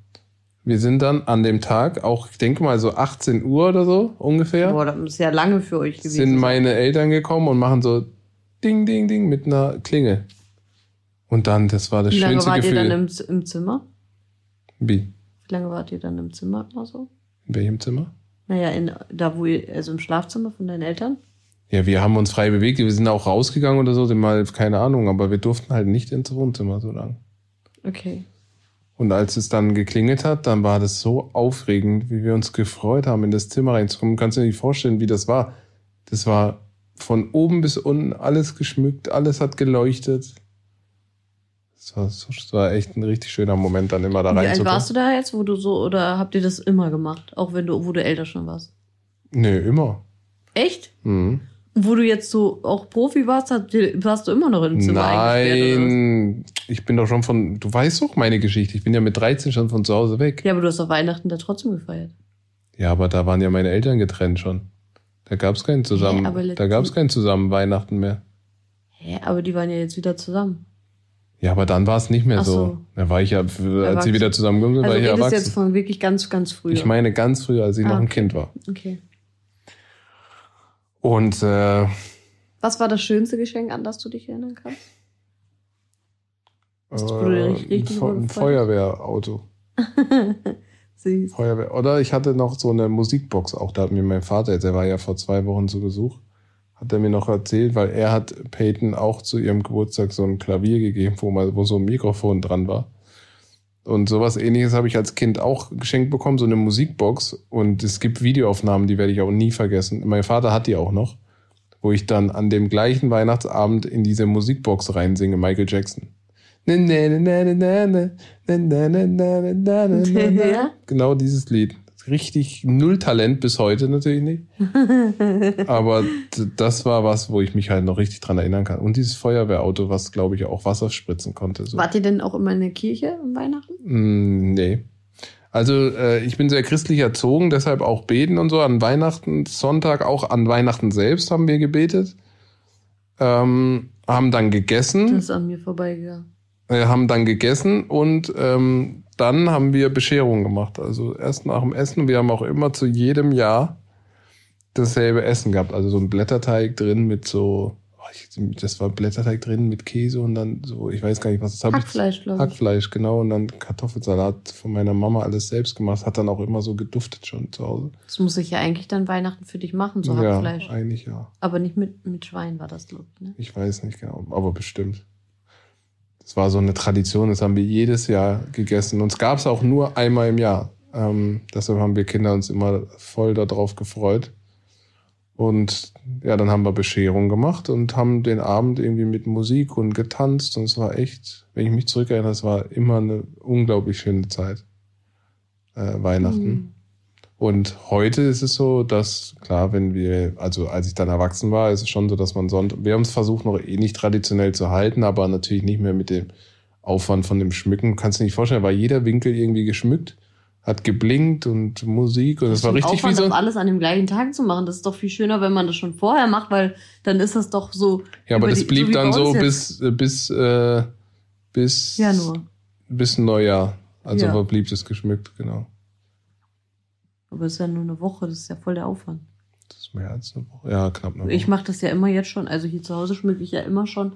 Wir sind dann an dem Tag, auch ich denke mal so 18 Uhr oder so ungefähr, Boah, das ist ja lange für euch gewesen. sind meine Eltern gekommen und machen so Ding, Ding, Ding mit einer Klingel. Und dann, das war das Wie lange schönste wart Gefühl. ihr dann im, im Zimmer? Wie? Wie lange wart ihr dann im Zimmer immer so? In welchem Zimmer? Naja, in, da wo ihr, also im Schlafzimmer von deinen Eltern? Ja, wir haben uns frei bewegt, wir sind auch rausgegangen oder so, mal, keine Ahnung, aber wir durften halt nicht ins Wohnzimmer so lang. Okay. Und als es dann geklingelt hat, dann war das so aufregend, wie wir uns gefreut haben, in das Zimmer reinzukommen. Kannst du dir nicht vorstellen, wie das war. Das war von oben bis unten alles geschmückt, alles hat geleuchtet. Das war, so- das war echt ein richtig schöner Moment, dann immer da Wie alt warst du da jetzt, wo du so, oder habt ihr das immer gemacht? Auch wenn du, wo du älter schon warst? Nee, immer. Echt? Mhm. Wo du jetzt so auch Profi warst, warst du immer noch im Zimmer? Nein, ich bin doch schon von, du weißt doch meine Geschichte, ich bin ja mit 13 schon von zu Hause weg. Ja, aber du hast auf Weihnachten da trotzdem gefeiert. Ja, aber da waren ja meine Eltern getrennt schon. Da gab es keinen zusammen, aber da gab es keinen zusammen Weihnachten mehr. Hä, aber die waren ja jetzt wieder zusammen. Ja, aber dann war es nicht mehr so. so. Da war ich ja, als sie wieder zusammengekommen sind, Also war ich redest erwachsen. jetzt von wirklich ganz, ganz früh. Ich meine ganz früher, als ich Ah, noch ein. Kind war. Okay. Und äh, Was war das schönste Geschenk, an das du dich erinnern kannst? Das äh, richtig- ein, Fe ein. Feuerwehrauto. Süß. Feuerwehr. Oder ich hatte noch so eine Musikbox, auch da hat mir mein Vater, jetzt, der war ja vor zwei Wochen zu Besuch, hat er mir noch erzählt, weil er hat Peyton auch zu ihrem Geburtstag so ein Klavier gegeben, wo, mal, wo so ein Mikrofon dran war. Und sowas ähnliches habe ich als Kind auch geschenkt bekommen, so eine Musikbox. Und es gibt Videoaufnahmen, die werde ich auch nie vergessen. Mein Vater hat die auch noch, wo ich dann an dem gleichen Weihnachtsabend in diese Musikbox reinsinge, Michael Jackson. Genau dieses Lied. Richtig null Talent bis heute natürlich nicht. Aber das war was, wo ich mich halt noch richtig dran erinnern kann. Und dieses Feuerwehrauto, was glaube ich auch Wasser spritzen konnte. So. Wart ihr denn auch immer in der Kirche am Weihnachten? Mm, nee. Also äh, ich bin sehr christlich erzogen, deshalb auch beten und so. An Weihnachten, Sonntag, auch an Weihnachten selbst haben wir gebetet. Ähm, haben dann gegessen. Das ist an mir vorbeigegangen. Wir haben dann gegessen und ähm, dann haben wir Bescherung gemacht. Also erst nach dem Essen. Wir haben auch immer zu jedem Jahr dasselbe Essen gehabt. Also so ein Blätterteig drin mit so, oh, das war Blätterteig drin mit Käse und dann so, ich weiß gar nicht, was das habe ich. Hackfleisch, glaube ich. Hackfleisch, genau. Und dann Kartoffelsalat von meiner Mama alles selbst gemacht. Hat dann auch immer so geduftet schon zu Hause. Das muss ich ja eigentlich dann Weihnachten für dich machen, so ja, Hackfleisch. eigentlich ja. Aber nicht mit, mit Schwein war das, glaube ich. Ne? Ich weiß nicht genau, aber bestimmt. Das war so eine Tradition, das haben wir jedes Jahr gegessen. Uns gab es auch nur einmal im Jahr. Ähm, deshalb haben wir Kinder uns immer voll darauf gefreut. Und ja, dann haben wir Bescherung gemacht und haben den Abend irgendwie mit Musik und getanzt. Und es war echt, wenn ich mich zurückerinnere, es war immer eine unglaublich schöne Zeit. Äh, Weihnachten. Mhm. Und heute ist es so, dass, klar, wenn wir, also als ich dann erwachsen war, ist es schon so, dass man Sonntag, wir haben es versucht, noch eh nicht traditionell zu halten, aber natürlich nicht mehr mit dem Aufwand von dem Schmücken. Kannst du dir nicht vorstellen, war jeder Winkel irgendwie geschmückt, hat geblinkt und Musik und es war richtig Aufwand, wie so. das alles an dem gleichen Tag zu machen, das ist doch viel schöner, wenn man das schon vorher macht, weil dann ist das doch so. Ja, aber das die- blieb wie dann so bis, äh, bis, äh, bis, Januar. bis Neujahr. Also Ja. blieb das geschmückt, genau. Aber es ist ja nur eine Woche, das ist ja voll der Aufwand. Das ist mehr als eine Woche. Ja, knapp eine Woche. Ich mache das ja immer jetzt schon. Also hier zu Hause schmücke ich ja immer schon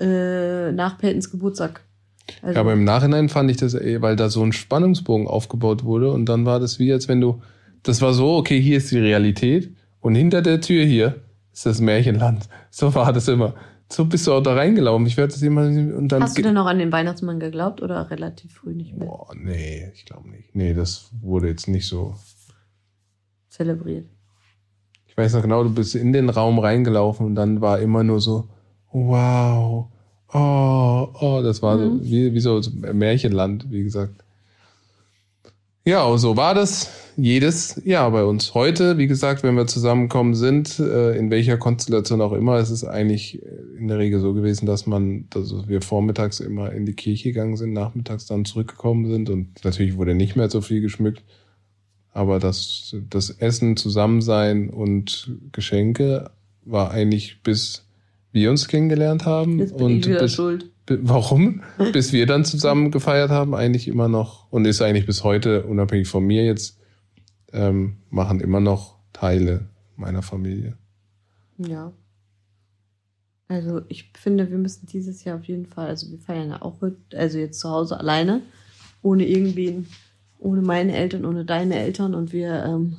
äh, nach Peytons Geburtstag. Also, Ja, aber im Nachhinein fand ich das, eh, weil da so ein Spannungsbogen aufgebaut wurde und dann war das wie, als wenn du, das war so, okay, hier ist die Realität und hinter der Tür hier ist das Märchenland. So war das immer. So bist du auch da reingelaufen. Ich werde das immer und dann. hast du denn noch an den Weihnachtsmann geglaubt oder relativ früh nicht mehr Boah, nee, ich glaube nicht. Nee, das wurde jetzt nicht so. Zelebriert? Ich weiß noch genau, du bist in den Raum reingelaufen und dann war immer nur so, wow, oh, oh, das war so, Mhm. wie, wie so Märchenland, wie gesagt. Ja, so war das jedes Jahr bei uns. Heute, wie gesagt, wenn wir zusammenkommen sind, äh, in welcher Konstellation auch immer, es ist eigentlich äh, in der Regel so gewesen, dass man, dass wir vormittags immer in die Kirche gegangen sind, nachmittags dann zurückgekommen sind und natürlich wurde nicht mehr so viel geschmückt. Aber das, das Essen, Zusammensein und Geschenke war eigentlich bis wir uns kennengelernt haben. Jetzt bin und ich wieder bis, schuld. warum? bis wir dann zusammen gefeiert haben, eigentlich immer noch und ist eigentlich bis heute, unabhängig von mir jetzt, ähm, machen immer noch Teile meiner Familie. Ja. Also ich finde, wir müssen dieses Jahr auf jeden Fall, also wir feiern ja auch, also jetzt zu Hause alleine, ohne irgendwen, ohne meine Eltern, ohne deine Eltern und wir, ähm,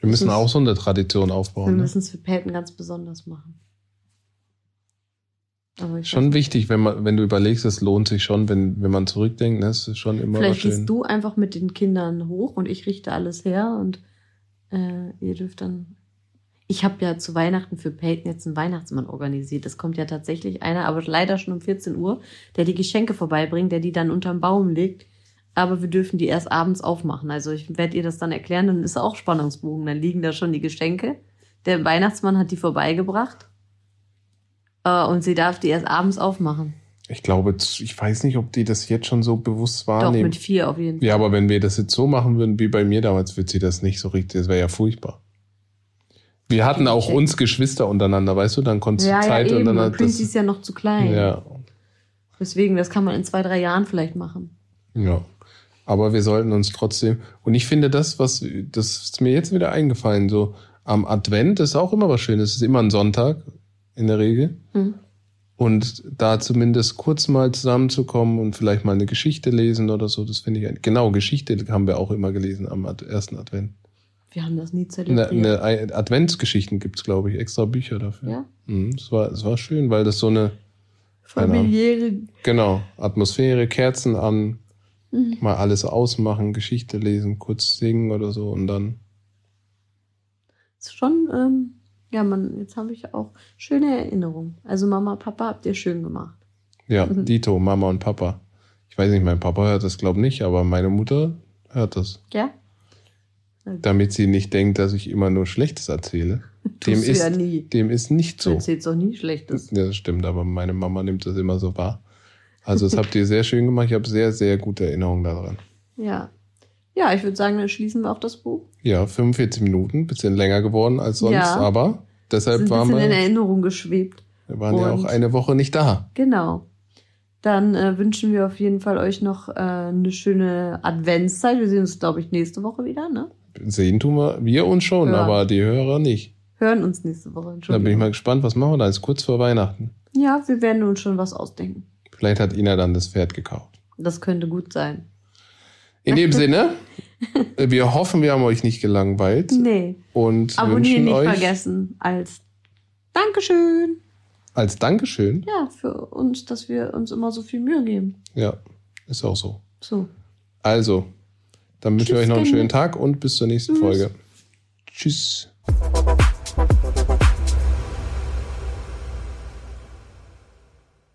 Wir müssen auch so eine Tradition wir aufbauen. Ne? müssen es für Peyton ganz besonders machen. Schon wichtig, wenn man, wenn du überlegst, es lohnt sich schon, wenn, wenn man zurückdenkt, ne? es ist schon immer vielleicht schön. gehst du einfach mit den Kindern hoch und ich richte alles her und äh, ihr dürft dann. Ich habe ja zu Weihnachten für Peyton jetzt einen Weihnachtsmann organisiert. Es kommt ja tatsächlich einer, aber leider schon um 14 Uhr, der die Geschenke vorbeibringt, der die dann unterm Baum legt. Aber wir dürfen die erst abends aufmachen. Also ich werde ihr das dann erklären, dann ist auch Spannungsbogen. Dann liegen da schon die Geschenke. Der Weihnachtsmann hat die vorbeigebracht. Äh, und sie darf die erst abends aufmachen. Ich glaube, ich weiß nicht, ob die das jetzt schon so bewusst Doch, wahrnehmen. mit vier auf jeden Fall. Ja, aber wenn wir das jetzt so machen würden wie bei mir damals, wird sie das nicht so richtig. Das wäre ja furchtbar. Wir hatten auch uns Geschwister untereinander, weißt du, dann konntest du Ja, ja, Zeit eben. und dann hat das. ist ja noch zu klein. Ja. Deswegen, das kann man in zwei, drei Jahren vielleicht machen. Ja. Aber wir sollten uns trotzdem, und ich finde das, was, das ist mir jetzt wieder eingefallen, so am Advent ist auch immer was Schönes. Es ist immer ein Sonntag in der Regel. Hm. Und da zumindest kurz mal zusammenzukommen und vielleicht mal eine Geschichte lesen oder so, das finde ich, genau, Geschichte haben wir auch immer gelesen am ersten Advent. Wir haben das nie Eine, zelebriert. eine Ei- Adventsgeschichten gibt's glaube ich, extra Bücher dafür. Ja. Mhm, es, war, es war schön, weil das so eine. Familiäre. genau, Atmosphäre, Kerzen an, Mhm. mal alles ausmachen, Geschichte lesen, kurz singen oder so und dann, Ist schon, ähm, ja, man, jetzt habe ich auch schöne Erinnerungen. Also Mama, Papa habt ihr schön gemacht. ja, Mhm. Dito, Mama und Papa. Ich weiß nicht, mein Papa hört das glaube nicht, aber meine Mutter hört das. Ja? Damit sie nicht denkt, dass ich immer nur Schlechtes erzähle. Dem du ist, ja nie. dem ist nicht Du so. erzählst doch nie Schlechtes. Ja, das stimmt, aber meine Mama nimmt das immer so wahr. Also, das habt ihr sehr schön gemacht. Ich habe sehr, sehr gute Erinnerungen daran. Ja. Ja, ich würde sagen, dann schließen wir auch das Buch. Ja, 45 Minuten, bisschen länger geworden als sonst, Ja. aber deshalb ein waren bisschen in wir, Erinnerung geschwebt. wir waren ja auch und- eine Woche nicht da. Genau. Dann äh, wünschen wir auf jeden Fall euch noch äh, eine schöne Adventszeit. Wir sehen uns, glaube ich, nächste Woche wieder, ne? Sehen tun wir, wir uns schon, Ja. aber die Hörer nicht. Hören uns nächste Woche. Da bin ich mal gespannt, was machen wir da? Ist kurz vor Weihnachten. Ja, wir werden uns schon was ausdenken. Vielleicht hat Ina dann das Pferd gekauft. Das könnte gut sein. In dem Sinne, wir hoffen, wir haben euch nicht gelangweilt Nee. und Abonnieren nicht euch vergessen als Dankeschön. als Dankeschön. Ja, für uns, dass wir uns immer so viel Mühe geben. Ja, ist auch so. So. Also, dann wünsche ich euch noch einen schönen Tag und bis zur nächsten Tschüss. Folge. Tschüss.